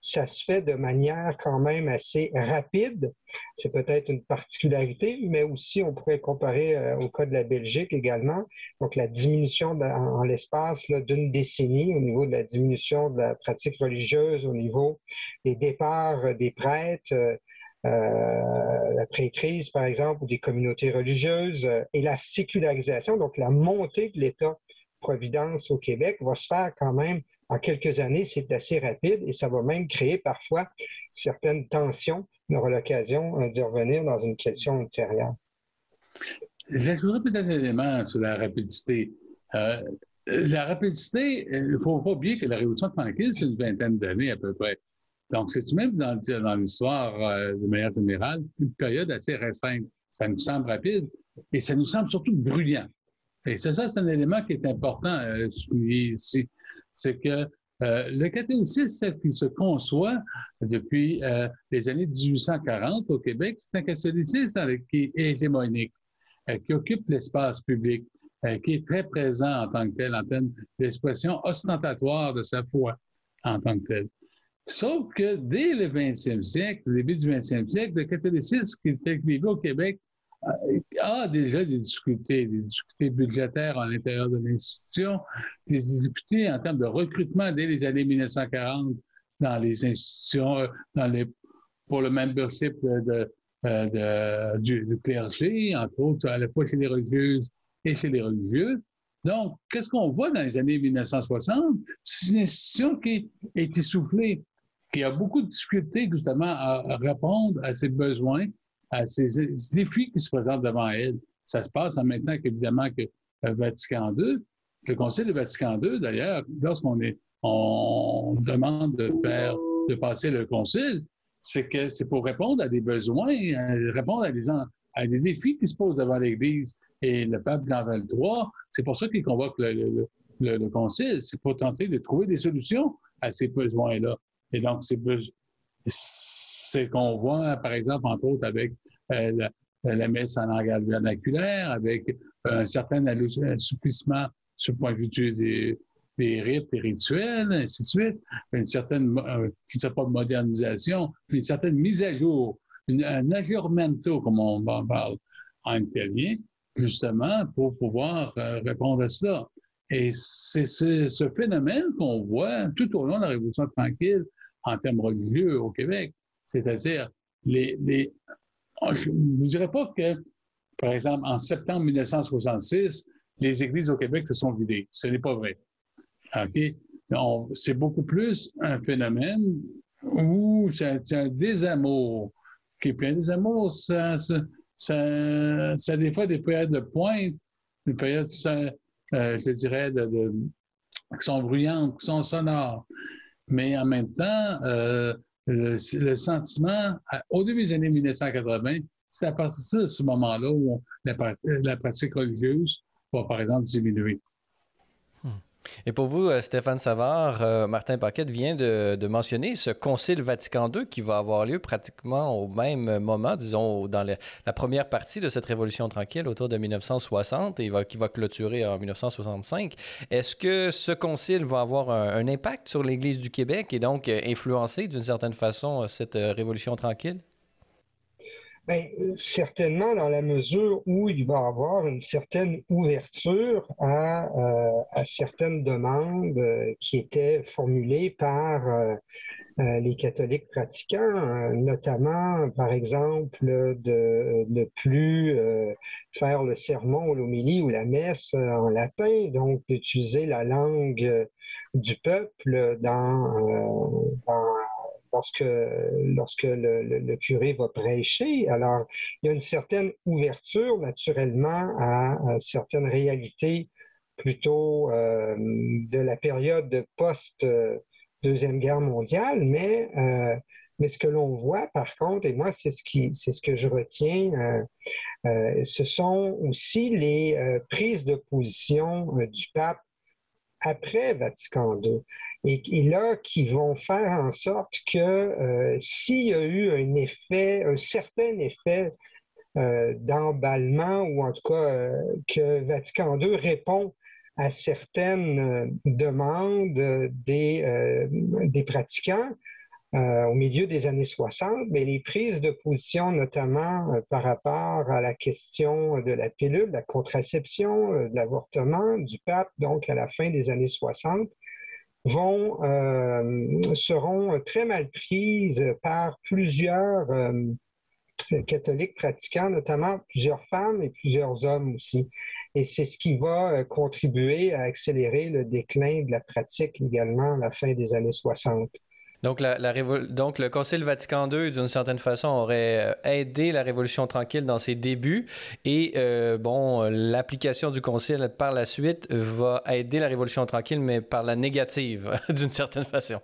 S1: ça se fait de manière quand même assez rapide. C'est peut-être une particularité, mais aussi on pourrait comparer euh, au cas de la Belgique également. Donc la diminution en, l'espace d'une décennie au niveau de la diminution de la pratique religieuse, au niveau des départs des prêtres. Euh, euh, après-crise, par exemple, ou des communautés religieuses, et la sécularisation, donc la montée de l'État-providence au Québec, va se faire quand même en quelques années, c'est assez rapide et ça va même créer parfois certaines tensions. On aura l'occasion euh, d'y revenir dans une question ultérieure.
S3: J'ajouterais peut-être un élément sur la rapidité. Euh, la rapidité, il ne faut pas oublier que la Révolution tranquille, c'est une vingtaine d'années à peu près. Donc, c'est tout de même dans, l'histoire euh, de manière générale une période assez restreinte. Ça nous semble rapide et ça nous semble surtout bruyant. Et c'est ça, c'est un élément qui est important à souligner ici c'est que euh, le catholicisme qui se conçoit depuis euh, les années 1840 au Québec, c'est un catholicisme qui est hégémonique, euh, qui occupe l'espace public, qui est très présent en tant que tel, en termes d'expression ostentatoire de sa foi en tant que tel. Sauf que dès le 20e siècle, le début du 20e siècle, le catholicisme qui était cultivé au Québec a déjà des difficultés, des difficultés budgétaires à l'intérieur de l'institution, des difficultés en termes de recrutement dès les années 1940 dans les institutions, euh, dans les, pour le membership de, euh, du, clergé, entre autres, à la fois chez les religieuses et chez les religieux. Donc, qu'est-ce qu'on voit dans les années 1960? C'est une institution qui est essoufflée, qui a beaucoup de difficultés justement à répondre à ses besoins à ces, défis qui se présentent devant elle. Ça se passe en même temps qu'évidemment que le Vatican II. Le Conseil de Vatican II, d'ailleurs, lorsqu'on est, on demande de faire, de passer le Concile, c'est que c'est pour répondre à des besoins, répondre à des, à des défis qui se posent devant l'Église. Et le pape Jean XXIII, c'est pour ça qu'il convoque le, le, Concile, c'est pour tenter de trouver des solutions à ces besoins-là. Et donc, c'est c'est qu'on voit, par exemple, entre autres, avec euh, la, messe en langage vernaculaire, avec un certain assouplissement sur le point de vue des, des rites et rituels, ainsi de suite, une certaine, euh, je ne pas modernisation, une certaine mise à jour, un aggiornamento, comme on en parle en italien, justement, pour pouvoir euh, répondre à cela. Et c'est ce phénomène qu'on voit tout au long de la Révolution tranquille, en termes religieux au Québec. C'est-à-dire, les, les, oh, je ne dirais pas que, par exemple, en septembre 1966, les églises au Québec se sont vidées. Ce n'est pas vrai. OK? C'est beaucoup plus un phénomène où c'est un, désamour. Qui est un désamour, ça, ça, ça, a des fois des périodes de pointe, des périodes, euh, je dirais, qui sont bruyantes, qui sont sonores. Mais en même temps, euh, le, sentiment, au début des années 1980, c'est à partir de ce moment-là où la, pratique religieuse va, par exemple, diminuer.
S2: Et pour vous, euh, Stéphane Savard, euh, Martin Paquette vient de, mentionner ce Concile Vatican II qui va avoir lieu pratiquement au même moment, disons, dans la première partie de cette Révolution tranquille autour de 1960 et qui va clôturer en 1965. Est-ce que ce concile va avoir un impact sur l'Église du Québec et donc euh, influencer d'une certaine façon cette Révolution tranquille?
S1: Bien, certainement dans la mesure où il va avoir une certaine ouverture à, euh, à certaines demandes euh, qui étaient formulées par euh, les catholiques pratiquants, notamment, par exemple, de ne plus faire le sermon l'homélie ou la messe en latin, donc d'utiliser la langue du peuple dans, dans lorsque, lorsque le, curé va prêcher. Alors, il y a une certaine ouverture naturellement à, certaines réalités plutôt euh, de la période post-Deuxième Guerre mondiale, mais euh, Mais ce que l'on voit, par contre, et moi, c'est ce, qui, c'est ce que je retiens, euh, euh, ce sont aussi les euh, prises de position du pape après Vatican II. Et, là, qui vont faire en sorte que s'il y a eu un effet, un certain effet d'emballement, ou en tout cas que Vatican II répond à certaines demandes des, pratiquants, euh, au milieu des années 60, mais les prises de position, notamment euh, par rapport à la question de la pilule, de la contraception, euh, de l'avortement du pape, donc à la fin des années 60, vont, seront très mal prises par plusieurs catholiques pratiquants, notamment plusieurs femmes et plusieurs hommes aussi. Et c'est ce qui va contribuer à accélérer le déclin de la pratique également à la fin des années 60.
S2: Donc, le Concile Vatican II, d'une certaine façon, aurait euh, aidé la Révolution tranquille dans ses débuts. Et, euh, bon, l'application du Concile par la suite va aider la Révolution tranquille, mais par la négative, d'une certaine façon.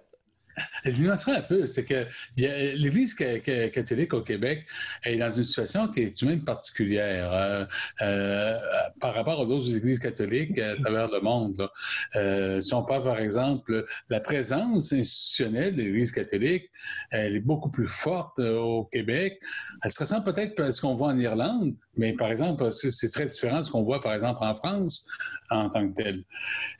S3: Je nuancerai un peu, c'est que l'Église catholique au Québec est dans une situation qui est tout de même particulière euh, euh, par rapport aux autres églises catholiques à travers le monde. Euh, si on parle par exemple, la présence institutionnelle de l'Église catholique, elle est beaucoup plus forte au Québec. Elle se ressent peut-être à ce qu'on voit en Irlande, mais par exemple, c'est très différent de ce qu'on voit par exemple en France en tant que tel.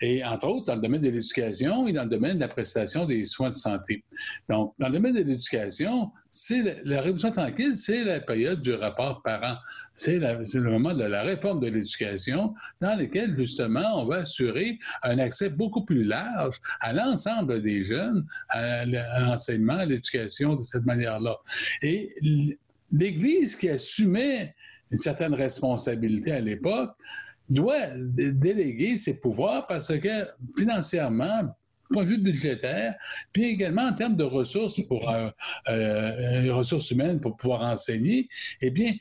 S3: Et entre autres, dans le domaine de l'éducation et dans le domaine de la prestation des soins de santé. Donc, dans le domaine de l'éducation, c'est la, révolution tranquille, c'est la période du rapport parent. C'est le moment de la réforme de l'éducation dans lequel, justement, on va assurer un accès beaucoup plus large à l'ensemble des jeunes à l'enseignement, à l'éducation de cette manière-là. Et l'Église qui assumait une certaine responsabilité à l'époque, doit déléguer ses pouvoirs parce que financièrement, point de vue budgétaire, puis également en termes de ressources euh, euh, humaines pour pouvoir enseigner, eh bien,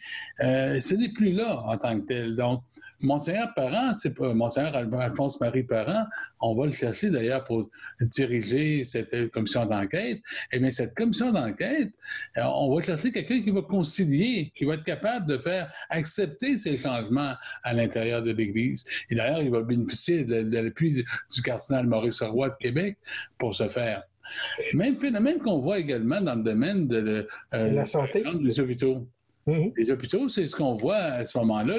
S3: euh, ce n'est plus là en tant que tel. Donc, Monseigneur Parent, c'est pas Monseigneur Alphonse-Marie Parent, on va le chercher d'ailleurs pour diriger cette commission d'enquête. Eh bien, cette commission d'enquête, euh, on va chercher quelqu'un qui va concilier, qui va être capable de faire accepter ces changements à l'intérieur de l'Église. Et d'ailleurs, il va bénéficier de, l'appui du, cardinal Maurice Roy de Québec pour ce faire. Même phénomène qu'on voit également dans le domaine de,
S1: euh, la santé
S3: des hôpitaux. Mhm. Les hôpitaux, c'est ce qu'on voit à ce moment-là.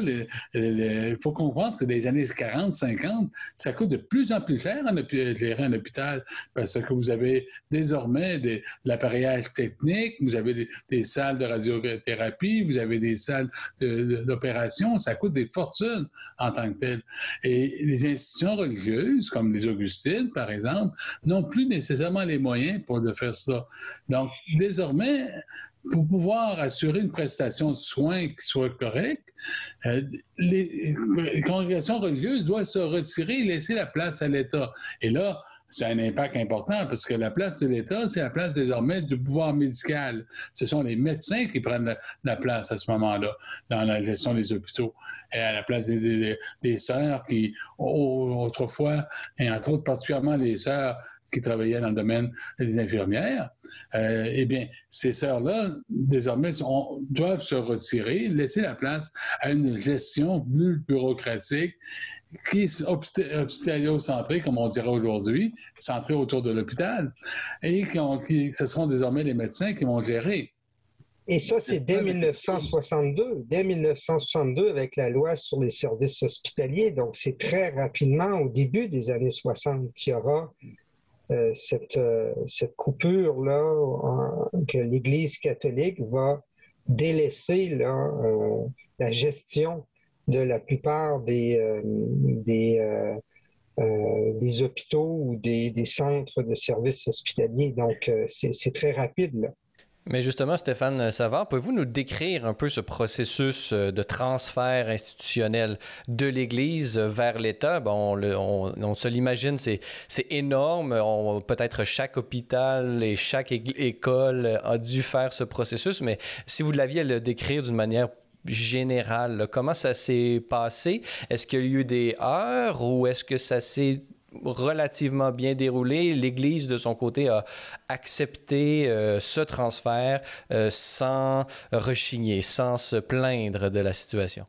S3: Il faut comprendre que les années 40, 50, ça coûte de plus en plus cher de gérer un hôpital parce que vous avez désormais de l'appareillage technique, vous avez des, salles de radiothérapie, vous avez des salles d'opération, ça coûte des fortunes en tant que tel. Et les institutions religieuses, comme les Augustines, par exemple, n'ont plus nécessairement les moyens pour de faire ça. Donc, désormais, pour pouvoir assurer une prestation de soins qui soit correcte, euh, les, congrégations religieuses doivent se retirer et laisser la place à l'État. Et là, c'est un impact important parce que la place de l'État, c'est la place désormais du pouvoir médical. Ce sont les médecins qui prennent la, place à ce moment-là dans la gestion des hôpitaux. Et à la place des, des sœurs qui, autrefois, et entre autres particulièrement les sœurs qui travaillaient dans le domaine des infirmières, euh, eh bien, ces sœurs-là, désormais, doivent se retirer, laisser la place à une gestion plus bureaucratique qui est hospitalo-centrée, comme on dirait aujourd'hui, centrée autour de l'hôpital, et qui, ce seront désormais les médecins qui vont gérer.
S1: Et ça, c'est dès 1962, dès 1962 avec la loi sur les services hospitaliers. Donc, c'est très rapidement, au début des années 60, qu'il y aura cette, euh, cette coupure-là que l'Église catholique va délaisser euh, la gestion de la plupart des, hôpitaux ou des, centres de services hospitaliers. Donc, c'est très rapide.
S2: Mais justement, Stéphane Savard, pouvez-vous nous décrire un peu ce processus euh, de transfert institutionnel de l'Église vers l'État? Bon, on, se l'imagine, c'est, énorme. peut-être chaque hôpital et chaque école a dû faire ce processus, mais si vous l'aviez à le décrire d'une manière générale, comment ça s'est passé? Est-ce qu'il y a eu des heures ou est-ce que ça s'est relativement bien déroulé. L'Église, de son côté, a accepté euh, ce transfert euh, sans rechigner, sans se plaindre de la situation.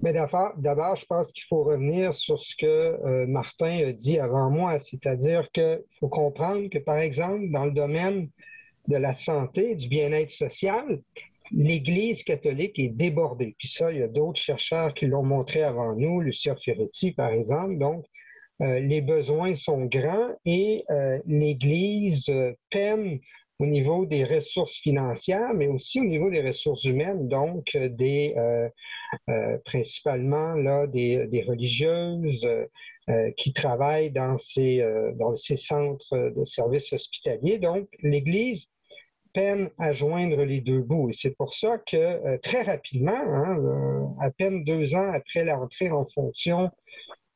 S1: Mais d'abord, je pense qu'il faut revenir sur ce que euh, Martin a dit avant moi, c'est-à-dire qu'il faut comprendre que, par exemple, dans le domaine de la santé, du bien-être social, l'Église catholique est débordée. Puis ça, il y a d'autres chercheurs qui l'ont montré avant nous, Lucia Ferretti, par exemple. Donc, euh, les besoins sont grands et euh, l'Église euh, peine au niveau des ressources financières, mais aussi au niveau des ressources humaines, donc des principalement des, religieuses qui travaillent dans ces dans ces centres de services hospitaliers. Donc l'Église peine à joindre les deux bouts. Et c'est pour ça que très rapidement, hein, à peine deux ans après l'entrée en fonction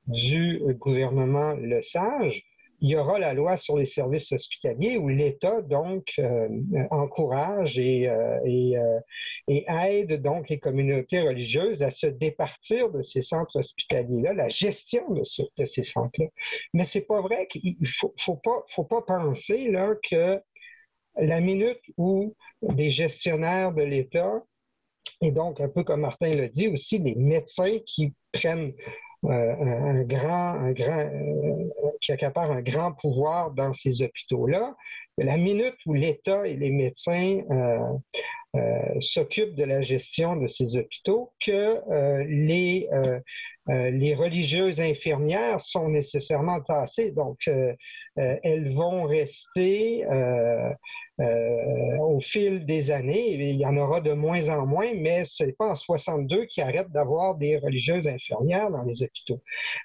S1: du gouvernement Le Sage, il y aura la loi sur les services hospitaliers où l'État donc euh, encourage et, euh, euh, et, aide donc les communautés religieuses à se départir de ces centres hospitaliers-là, la gestion de, ces centres-là. Mais c'est pas vrai qu'il faut, faut pas faut pas penser là que la minute où des gestionnaires de l'État et donc un peu comme Martin l'a dit aussi des médecins qui prennent un, grand, un grand, euh, qui accapare un grand pouvoir dans ces hôpitaux-là. La minute où l'État et les médecins euh, s'occupent de la gestion de ces hôpitaux, que les religieuses infirmières sont nécessairement tassées. Donc, elles vont rester euh, au fil des années. Il y en aura de moins en moins, mais ce n'est pas en 62 qui arrête d'avoir des religieuses infirmières dans les hôpitaux.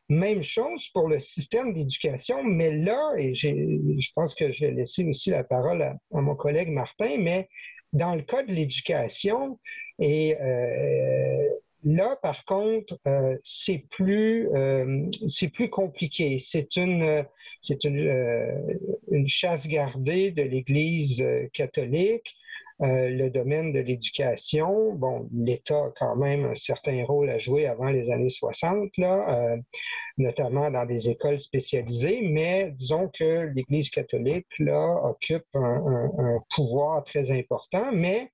S1: Même chose pour le système d'éducation, mais là, et je pense que j'ai laissé aussi la parole à, mon collègue Martin, mais dans le cas de l'éducation, et euh, Là, par contre, euh, c'est plus, c'est plus compliqué. C'est une, c'est une, euh, une, chasse gardée de l'Église catholique. le domaine de l'éducation, bon, l'État a quand même un certain rôle à jouer avant les années 60, là, notamment dans des écoles spécialisées, mais disons que l'Église catholique là, occupe un, pouvoir très important, mais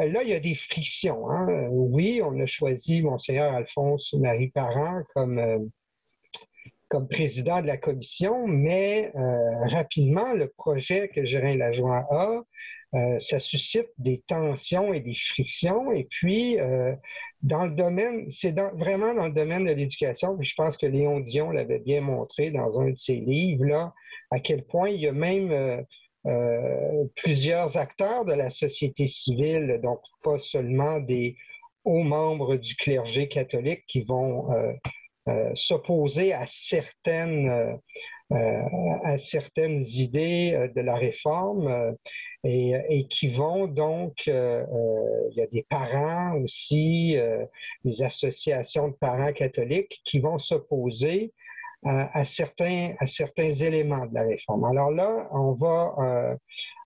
S1: euh, là, il y a des frictions. Hein. Euh, oui, on a choisi Monseigneur Alphonse Marie Parent comme, euh, comme président de la commission, mais rapidement, le projet que Gérin Lajoie a, ça suscite des tensions et des frictions. Et puis, dans le domaine, c'est vraiment dans le domaine de l'éducation, je pense que Léon Dion l'avait bien montré dans un de ses livres, là, à quel point il y a même euh, plusieurs acteurs de la société civile, donc pas seulement des hauts membres du clergé catholique qui vont euh, euh, s'opposer à certaines à certaines idées de la réforme et, qui vont donc, il y a des parents aussi, des associations de parents catholiques qui vont s'opposer à, certains, à certains éléments de la réforme. Alors là, on va, euh,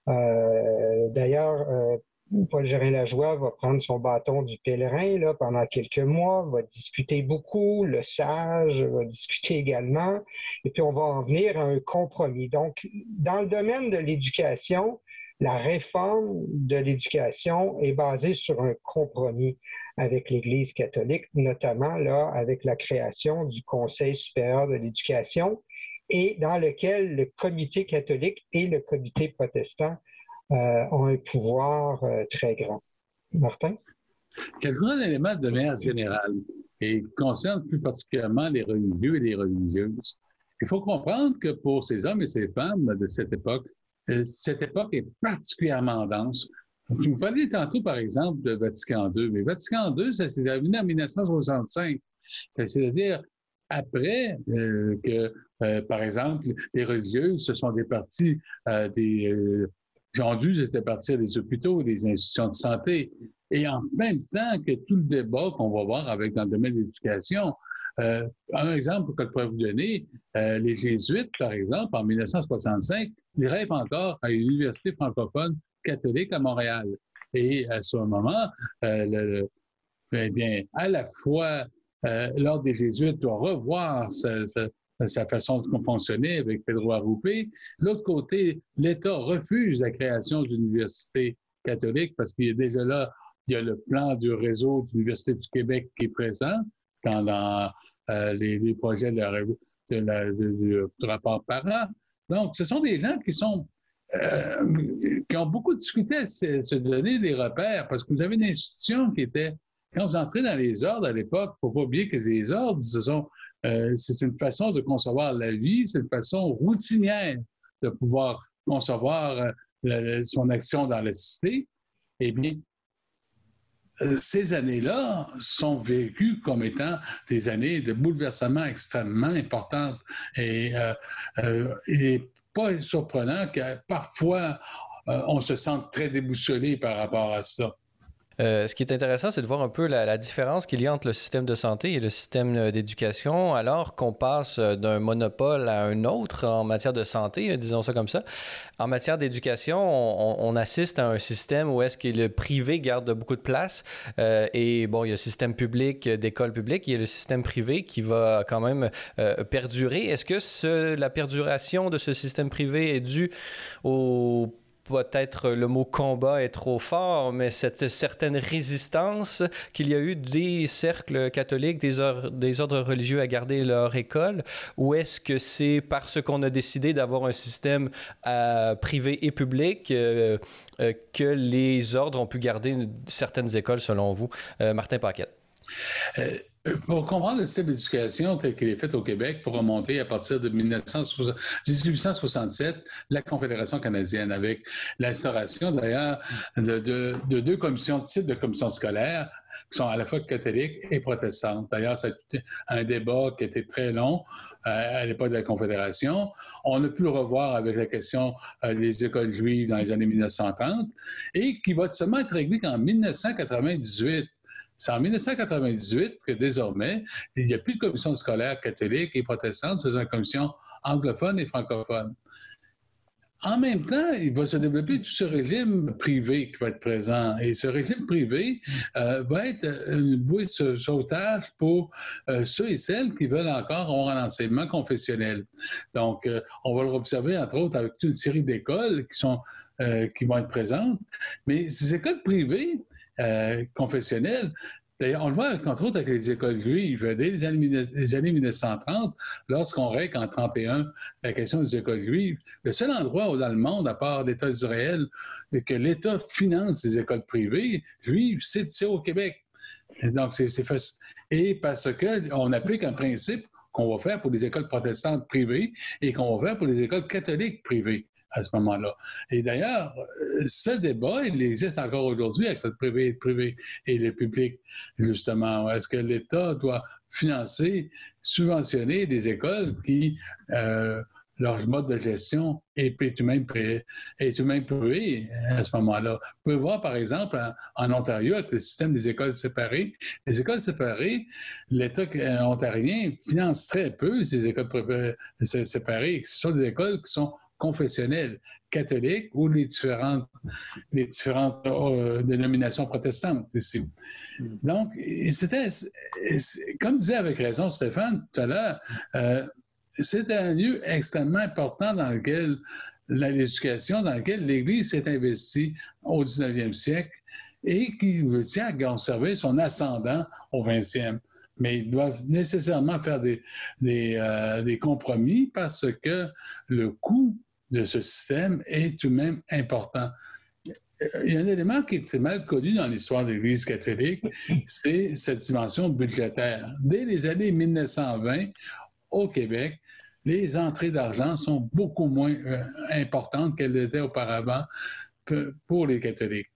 S1: euh, d'ailleurs, Paul Gérin-Lajoie va prendre son bâton du pèlerin là, pendant quelques mois, va discuter beaucoup, le sage va discuter également, et puis on va en venir à un compromis. Donc, dans le domaine de l'éducation, la réforme de l'éducation est basée sur un compromis avec l'Église catholique, notamment là avec la création du Conseil supérieur de l'éducation et dans lequel le comité catholique et le comité protestant ont un pouvoir euh, très grand. Martin?
S3: Quelques éléments de manière générale et concernent plus particulièrement les religieux et les religieuses. Il faut comprendre que pour ces hommes et ces femmes de cette époque, euh, cette époque est particulièrement dense. Vous parliez tantôt, par exemple, de Vatican II, mais Vatican II, ça s'est terminé en 1965. C'est-à-dire après euh, que, euh, par exemple, les religieuses se sont départies euh, des dû se départir des hôpitaux, des institutions de santé. Et en même temps que tout le débat qu'on va voir avec dans le domaine de l'éducation, euh, un exemple que je pourrais vous donner, euh, les jésuites, par exemple, en 1965, ils rêvent encore à une université francophone catholique à Montréal. Et à ce moment, euh, eh bien, à la fois, l'ordre des Jésuites doit revoir sa façon de fonctionner avec Pedro Arrupe. L'autre côté, l'État refuse la création d'une université catholique parce qu'il a déjà là, il y a le plan du réseau d'université du Québec qui est présent dans, euh, les, projets du rapport parent. Donc, ce sont des gens qui sont euh, qui ont beaucoup discuté se, donner des repères parce que vous avez une institution qui était, quand vous entrez dans les ordres à l'époque, il ne faut pas oublier que les ordres, ce sont, euh, c'est une façon de concevoir la vie, c'est une façon routinière de pouvoir concevoir son action dans la cité. Eh bien, euh, ces années-là sont vécues comme étant des années de bouleversement extrêmement importantes. Et, euh, euh, pas surprenant que parfois on se sente très déboussolé par rapport à ça.
S2: Euh, ce qui est intéressant, c'est de voir un peu la, différence qu'il y a entre le système de santé et le système euh, d'éducation, alors qu'on passe euh, d'un monopole à un autre en matière de santé, disons ça comme ça. En matière d'éducation, on, assiste à un système où est-ce que le privé garde beaucoup de place et bon, il y a le système public d'école publique, il y a le système privé qui va quand même perdurer. Est-ce que la perduration de ce système privé est due au peut-être le mot combat est trop fort, mais cette certaine résistance qu'il y a eu des cercles catholiques, des, ordres religieux à garder leur école, ou est-ce que c'est parce qu'on a décidé d'avoir un système euh, privé et public euh, euh, que les ordres ont pu garder certaines écoles, selon vous? Martin Paquette.
S3: Pour comprendre le système d'éducation tel qu'il est fait au Québec, pour remonter à partir de 1867, la Confédération canadienne, avec l'instauration d'ailleurs de, deux commissions, types de commissions scolaires, qui sont à la fois catholiques et protestantes. D'ailleurs, c'est un débat qui était très long euh, à l'époque de la Confédération. On a pu le revoir avec la question euh, des écoles juives dans les années 1930 et qui va seulement être réglé qu'en 1998 c'est en 1998 que désormais, il n'y a plus de commission scolaire catholique et protestante, c'est une commission anglophone et francophone. En même temps, il va se développer tout ce régime privé qui va être présent. Et ce régime privé euh, va être une bouée de sauvetage pour euh, ceux et celles qui veulent encore avoir un enseignement confessionnel. Donc, euh, on va le observer, entre autres, avec toute une série d'écoles qui, sont, qui vont être présentes. Mais ces écoles privées, euh, confessionnelle. D'ailleurs, on le voit, entre autres, avec les écoles juives. Dès les années, les années 1930, lorsqu'on règle en 31 la question des écoles juives, le seul endroit dans le monde, à part l'État d'Israël, que l'État finance les écoles privées juives, c'est au Québec. donc, c'est facile. Et parce qu'on applique un principe qu'on va faire pour les écoles protestantes privées et qu'on va faire pour les écoles catholiques privées à ce moment-là. Et d'ailleurs, euh, ce débat, il existe encore aujourd'hui avec le privé, privé et le public, justement. Est-ce que l'État doit financer, subventionner des écoles qui, euh, leur mode de gestion est tout même, est même privé à ce moment-là? Vous pouvez voir, par exemple, en, Ontario, avec le système des écoles séparées. Les écoles séparées, l'État euh, ontarien finance très peu ces écoles séparées. Ce sont des écoles qui sont confessionnels catholiques ou les différentes, les différentes euh, dénominations protestantes ici. Hmm. Donc, c'était, comme disait avec raison Stéphane tout à l'heure, euh, c'était un lieu extrêmement important dans lequel l'éducation, dans lequel l'Église s'est investie au 19e siècle et qui tient à conserver son ascendant au 20e mais ils doivent nécessairement faire des, euh, des, compromis parce que le coût de ce système est tout de même important. Il y a un élément qui est mal connu dans l'histoire de l'Église catholique, c'est cette dimension budgétaire. Dès les années 1920, au Québec, les entrées d'argent sont beaucoup moins euh, importantes qu'elles étaient auparavant pour les catholiques.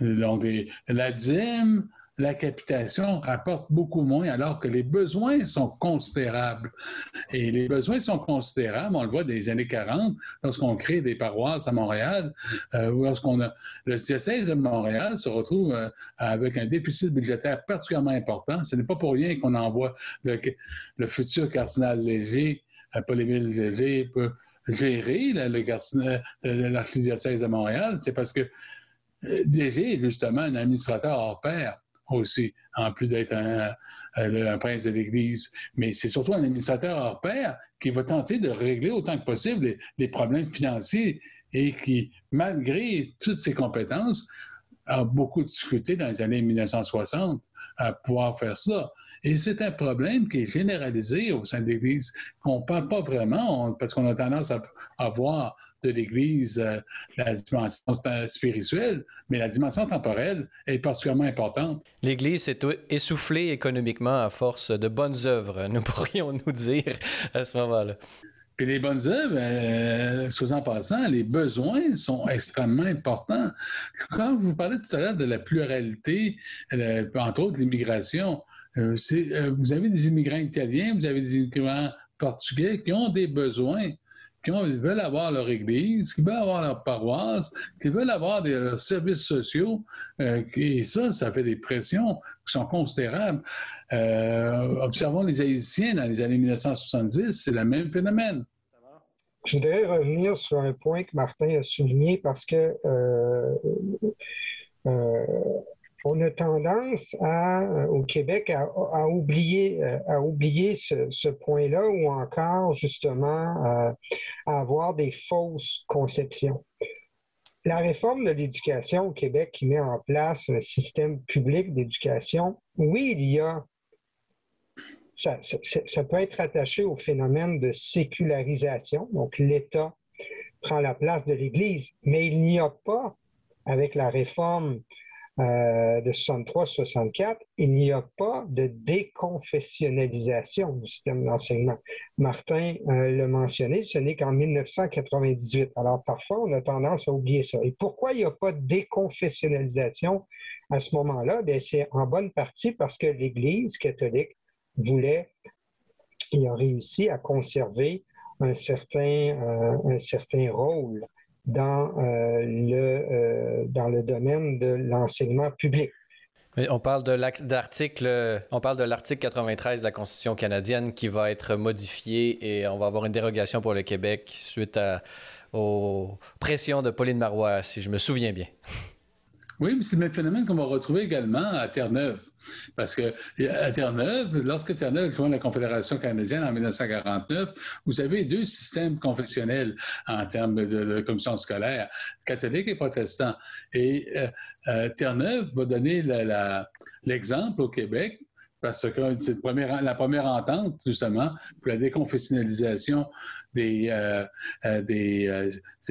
S3: Donc, la dîme, la capitation rapporte beaucoup moins alors que les besoins sont considérables. Et les besoins sont considérables, on le voit des années 40, lorsqu'on crée des paroisses à Montréal, euh, lorsqu'on a le diocèse de Montréal se retrouve euh, avec un déficit budgétaire particulièrement important. Ce n'est pas pour rien qu'on envoie le, le, futur cardinal Léger, euh, Paul-Émile Léger, peut gérer l'archidiocèse de Montréal. C'est parce que Léger est justement un administrateur hors pair aussi, en plus d'être un, prince de l'Église. Mais c'est surtout un administrateur hors pair qui va tenter de régler autant que possible les, problèmes financiers et qui, malgré toutes ses compétences, a beaucoup difficultés dans les années 1960 à pouvoir faire ça. Et c'est un problème qui est généralisé au sein de l'Église, qu'on ne parle pas vraiment, parce qu'on a tendance à, voir de l'Église euh, la dimension spirituelle, mais la dimension temporelle est particulièrement importante.
S2: L'Église s'est essoufflée économiquement à force de bonnes œuvres, nous pourrions nous dire à ce moment-là.
S3: Puis les bonnes œuvres, euh, sous en passant, les besoins sont extrêmement importants. Quand vous parlez tout à l'heure de la pluralité, euh, entre autres l'immigration, euh, vous avez des immigrants italiens, vous avez des immigrants portugais qui ont des besoins, qui veulent avoir leur église, qui veulent avoir leur paroisse, qui veulent avoir des services sociaux. Euh, et ça, ça fait des pressions qui sont considérables. observons les Haïtiens dans les années 1970, c'est le même phénomène.
S1: Je voudrais revenir sur un point que Martin a souligné parce que on a tendance euh, au Québec à, oublier, euh, à oublier ce, point-là ou encore justement euh, à avoir des fausses conceptions. La réforme de l'éducation au Québec qui met en place un système public d'éducation, oui, il y a, ça, ça peut être attaché au phénomène de sécularisation, donc l'État prend la place de l'Église, mais il n'y a pas, avec la réforme euh, de 63-64, il n'y a pas de déconfessionnalisation du système d'enseignement. Martin euh, l'a mentionné, ce n'est qu'en 1998. Alors parfois, on a tendance à oublier ça. Et pourquoi il n'y a pas de déconfessionnalisation à ce moment-là? c'est en bonne partie parce que l'Église catholique voulait, il a réussi à conserver un certain, euh, un certain rôle dans, euh, le, euh, dans le domaine de l'enseignement public.
S2: On parle de l'article, on parle de l'article 93 de la Constitution canadienne qui va être modifié et on va avoir une dérogation pour le Québec suite à, aux pressions de Pauline Marois, si je me souviens bien.
S3: Oui, mais c'est le même phénomène qu'on va retrouver également à Terre-Neuve. Parce que à Terre-Neuve, lorsque Terre-Neuve joint la Confédération canadienne en 1949, vous avez deux systèmes confessionnels en termes de, commission scolaire, catholique et protestant. Et euh, euh, Terre-Neuve va donner l'exemple au Québec parce que c'est la première entente, justement, pour la déconfessionnalisation des, euh, des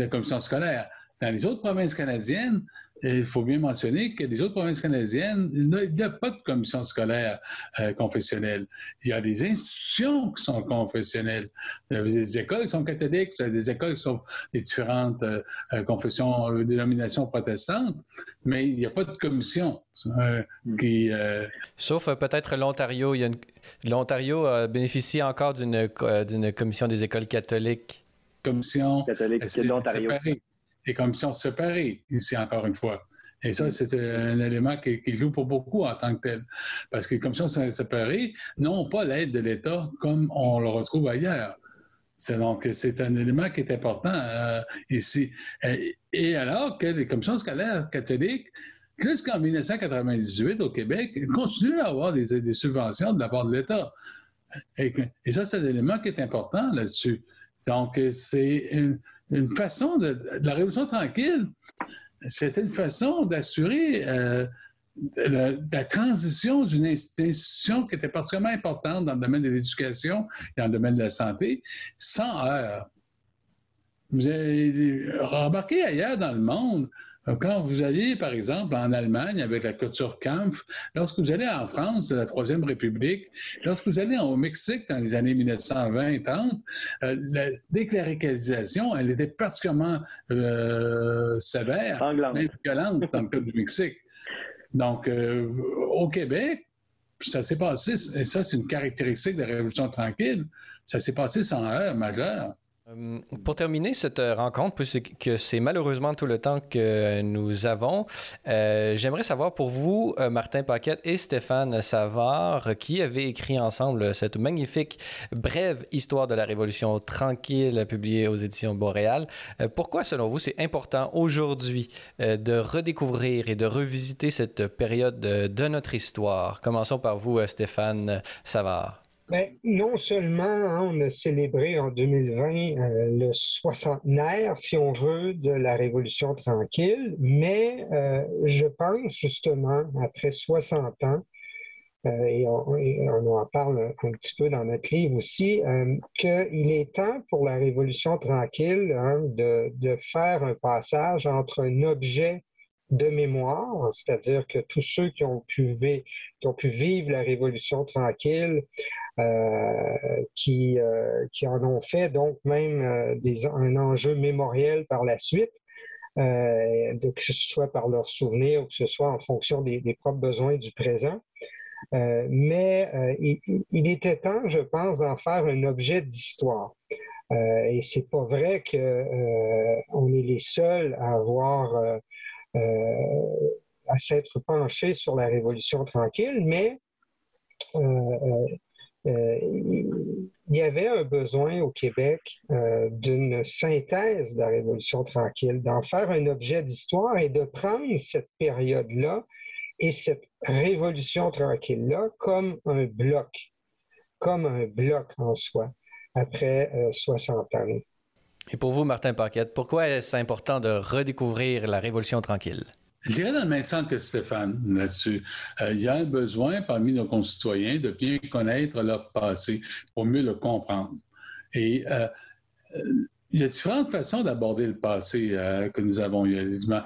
S3: commissions scolaires. Dans les autres provinces canadiennes, il faut bien mentionner que les autres provinces canadiennes, il n'y a pas de commission scolaire euh, confessionnelle. Il y a des institutions qui sont confessionnelles. Vous avez des écoles qui sont catholiques, vous avez des écoles qui sont des différentes euh, euh, confessions, dénominations protestantes, mais il n'y a pas de commission qui...
S2: Sauf peut-être l'Ontario. L'Ontario bénéficie encore d'une commission des écoles catholiques.
S3: Commission
S4: catholique de l'Ontario
S3: les commissions séparées, ici encore une fois. Et ça, c'est un élément qui, joue pour beaucoup en tant que tel. Parce que les commissions séparées n'ont pas l'aide de l'État comme on le retrouve ailleurs. C'est donc c'est un élément qui est important euh, ici. Et, alors que les commissions scolaires catholiques, jusqu'en 1998 au Québec, continuent à avoir des, subventions de la part de l'État. Et, et, ça, c'est un élément qui est important là-dessus. Donc, c'est une, façon de, la Révolution tranquille, c'était une façon d'assurer euh, la, transition d'une institution qui était particulièrement importante dans le domaine de l'éducation et dans le domaine de la santé, sans heurts. Vous avez remarqué ailleurs dans le monde, quand vous allez, par exemple, en Allemagne avec la culture Kampf, lorsque vous allez en France, la Troisième République, lorsque vous allez au Mexique dans les années 1920-30, euh, la décléricalisation, elle était particulièrement euh, sévère, même violente dans le cas du Mexique. Donc, euh, au Québec, ça s'est passé, et ça, c'est une caractéristique de la Révolution tranquille, ça s'est passé sans heure majeure.
S2: Euh, pour terminer cette euh, rencontre, puisque c'est malheureusement tout le temps que nous avons, euh, j'aimerais savoir pour vous, Martin Paquette et Stéphane Savard, qui avaient écrit ensemble cette magnifique brève histoire de la Révolution tranquille publiée aux éditions Boréal, pourquoi selon vous c'est important aujourd'hui de redécouvrir et de revisiter cette période de notre histoire? Commençons par vous, Stéphane Savard.
S1: Ben, non seulement hein, on a célébré en 2020 euh, le soixantenaire, si on veut, de la Révolution tranquille, mais euh, je pense justement, après 60 ans, euh, et, on, en parle un petit peu dans notre livre aussi, qu'il est temps pour la Révolution tranquille hein, de, faire un passage entre un objet de mémoire, c'est-à-dire que tous ceux qui ont pu, qui ont pu vivre la Révolution tranquille euh, qui, euh, qui en ont fait donc même euh, un enjeu mémoriel par la suite. que ce soit par leurs souvenirs ou que ce soit en fonction des, propres besoins du présent. mais il, était temps, je pense, d'en faire un objet d'histoire. et c'est pas vrai qu'on est les seuls à avoir à s'être penchés sur la Révolution tranquille, mais euh, il y avait un besoin au Québec euh, d'une synthèse de la Révolution tranquille, d'en faire un objet d'histoire et de prendre cette période-là et cette Révolution tranquille-là comme un bloc, comme un bloc en soi, après 60 euh, ans.
S2: Et pour vous, Martin Paquette, pourquoi est-ce important de redécouvrir la Révolution tranquille?
S3: Je dirais dans le même sens que Stéphane là-dessus. Euh, il y a un besoin parmi nos concitoyens de bien connaître leur passé pour mieux le comprendre. Et euh, il y a différentes façons d'aborder le passé euh, que nous avons. Il y, a,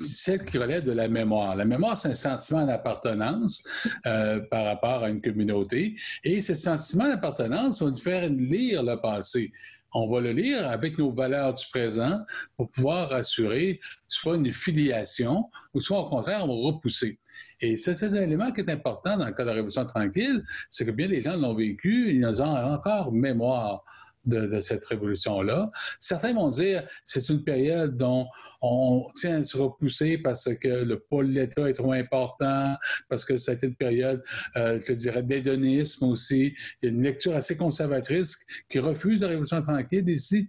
S3: celle qui relève de la mémoire. La mémoire, c'est un sentiment d'appartenance par rapport à une communauté. Et ce sentiment d'appartenance va nous faire lire le passé on va le lire avec nos valeurs du présent pour pouvoir assurer soit une filiation ou soit au contraire, on va repousser. Et ça, c'est un élément qui est important dans le cas de la Révolution tranquille, c'est que bien des gens l'ont vécu, ils ont encore mémoire de, cette révolution-là. Certains vont dire c'est une période dont on tient à se repousser parce que le pôle de l'État est trop important, parce que ça a été une période, euh, je dirais, d'hédonisme aussi. Il y a une lecture assez conservatrice qui refuse la révolution tranquille ici.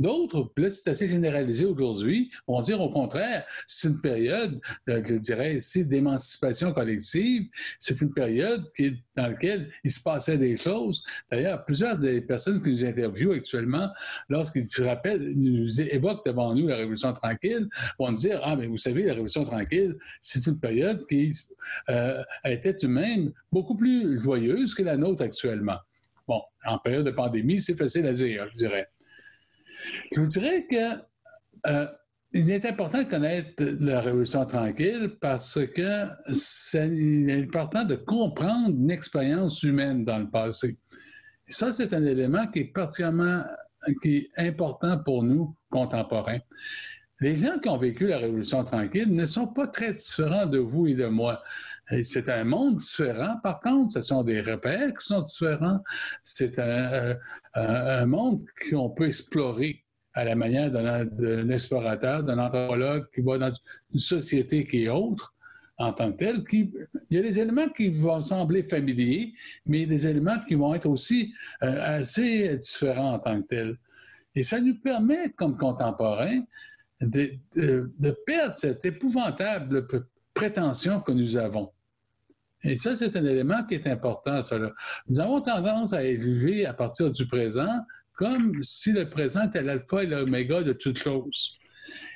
S3: D'autres, là, c'est assez généralisé aujourd'hui, vont dire au contraire, c'est une période, euh, je dirais ici, d'émancipation collective. C'est une période qui, dans laquelle il se passait des choses. D'ailleurs, plusieurs des personnes que nous interviewons actuellement, lorsqu'ils se rappellent, nous évoquent devant nous la Révolution tranquille, vont nous dire, ah, mais vous savez, la Révolution tranquille, c'est une période qui euh, était même beaucoup plus joyeuse que la nôtre actuellement. Bon, en période de pandémie, c'est facile à dire, je dirais. Je vous dirais que euh, il est important de connaître la Révolution tranquille parce que c'est important de comprendre une expérience humaine dans le passé. Ça, c'est un élément qui est particulièrement qui est important pour nous contemporains. Les gens qui ont vécu la Révolution tranquille ne sont pas très différents de vous et de moi. C'est un monde différent, par contre, ce sont des repères qui sont différents. C'est un, euh, monde qu'on peut explorer à la manière d'un explorateur, d'un anthropologue qui va dans une société qui est autre en tant que telle. Il y a des éléments qui vont sembler familiers, mais des éléments qui vont être aussi euh, assez différents en tant que tels. Et ça nous permet, comme contemporains, de perdre cette épouvantable prétention que nous avons. Et ça, c'est un élément qui est important. Ça, Nous avons tendance à élever à partir du présent comme si le présent était l'alpha et l'oméga de toutes choses.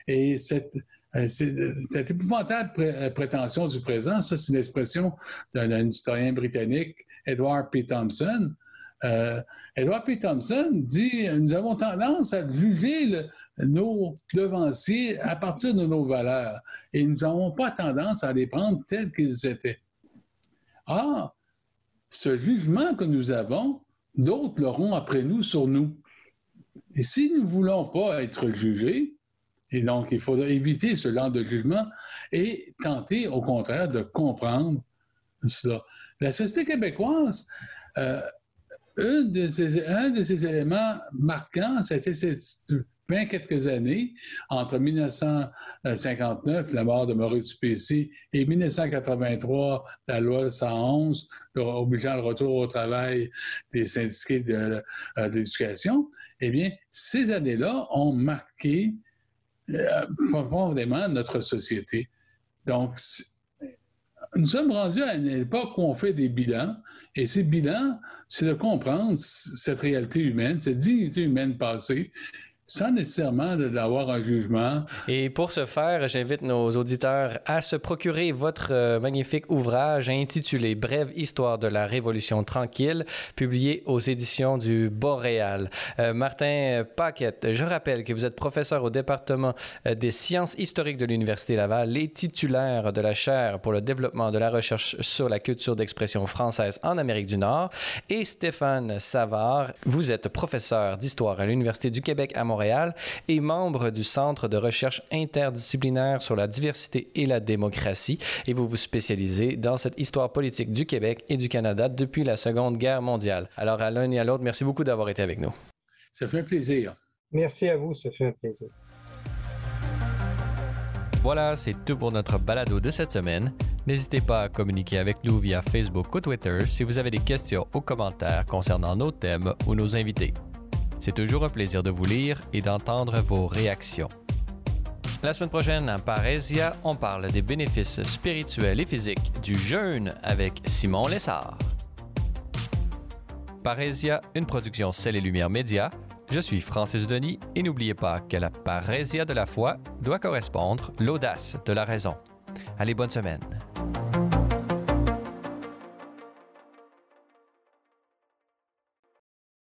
S3: Et cette, euh, épouvantable euh, prétention du présent, ça c'est une expression d'un historien britannique, Edward P. Thompson. Euh, Edward P. Thompson dit Nous avons tendance à juger nos devanciers à partir de nos valeurs et nous n'avons pas tendance à les prendre tels qu'ils étaient. Or, ce jugement que nous avons, d'autres l'auront après nous sur nous. Et si nous ne voulons pas être jugés, et donc il faut éviter ce genre de jugement et tenter au contraire de comprendre cela. La société québécoise, euh, un de ces, ces éléments marquants, c'était cette bien quelques années, entre 1959, la mort de Maurice Duplessis, et 1983, la loi 111, obligeant le retour au travail des syndiqués de, euh, l'éducation, eh bien, ces années-là ont marqué euh, profondément notre société. Donc, nous sommes rendus à une époque où on fait des bilans, et ces bilans, c'est de comprendre cette réalité humaine, cette dignité humaine passée, sans nécessairement d'avoir un jugement.
S2: Et pour ce faire, j'invite nos auditeurs à se procurer votre euh, magnifique ouvrage intitulé Brève histoire de la Révolution tranquille, publié aux éditions du Boréal. Euh, Martin Paquette, je rappelle que vous êtes professeur au département euh, des sciences historiques de l'Université Laval, et titulaire de la chaire pour le développement de la recherche sur la culture d'expression française en Amérique du Nord, et Stéphane Savard, vous êtes professeur d'histoire à l'Université du Québec à Montréal Montréal et membre du Centre de recherche interdisciplinaire sur la diversité et la démocratie. Et vous vous spécialisez dans cette histoire politique du Québec et du Canada depuis la Seconde Guerre mondiale. Alors à l'un et à l'autre, merci beaucoup d'avoir été avec nous.
S3: Ça fait un plaisir.
S1: Merci à vous, ça fait un plaisir.
S2: Voilà, c'est tout pour notre balado de cette semaine. N'hésitez pas à communiquer avec nous via Facebook ou Twitter si vous avez des questions ou commentaires concernant nos thèmes ou nos invités. C'est toujours un plaisir de vous lire et d'entendre vos réactions. La semaine prochaine, à Parésia, on parle des bénéfices spirituels et physiques du jeûne avec Simon Lessard. Parésia, une production Celle et Lumière Média. Je suis Francis Denis et n'oubliez pas qu'à la parésia de la foi doit correspondre l'audace de la raison. Allez, bonne semaine.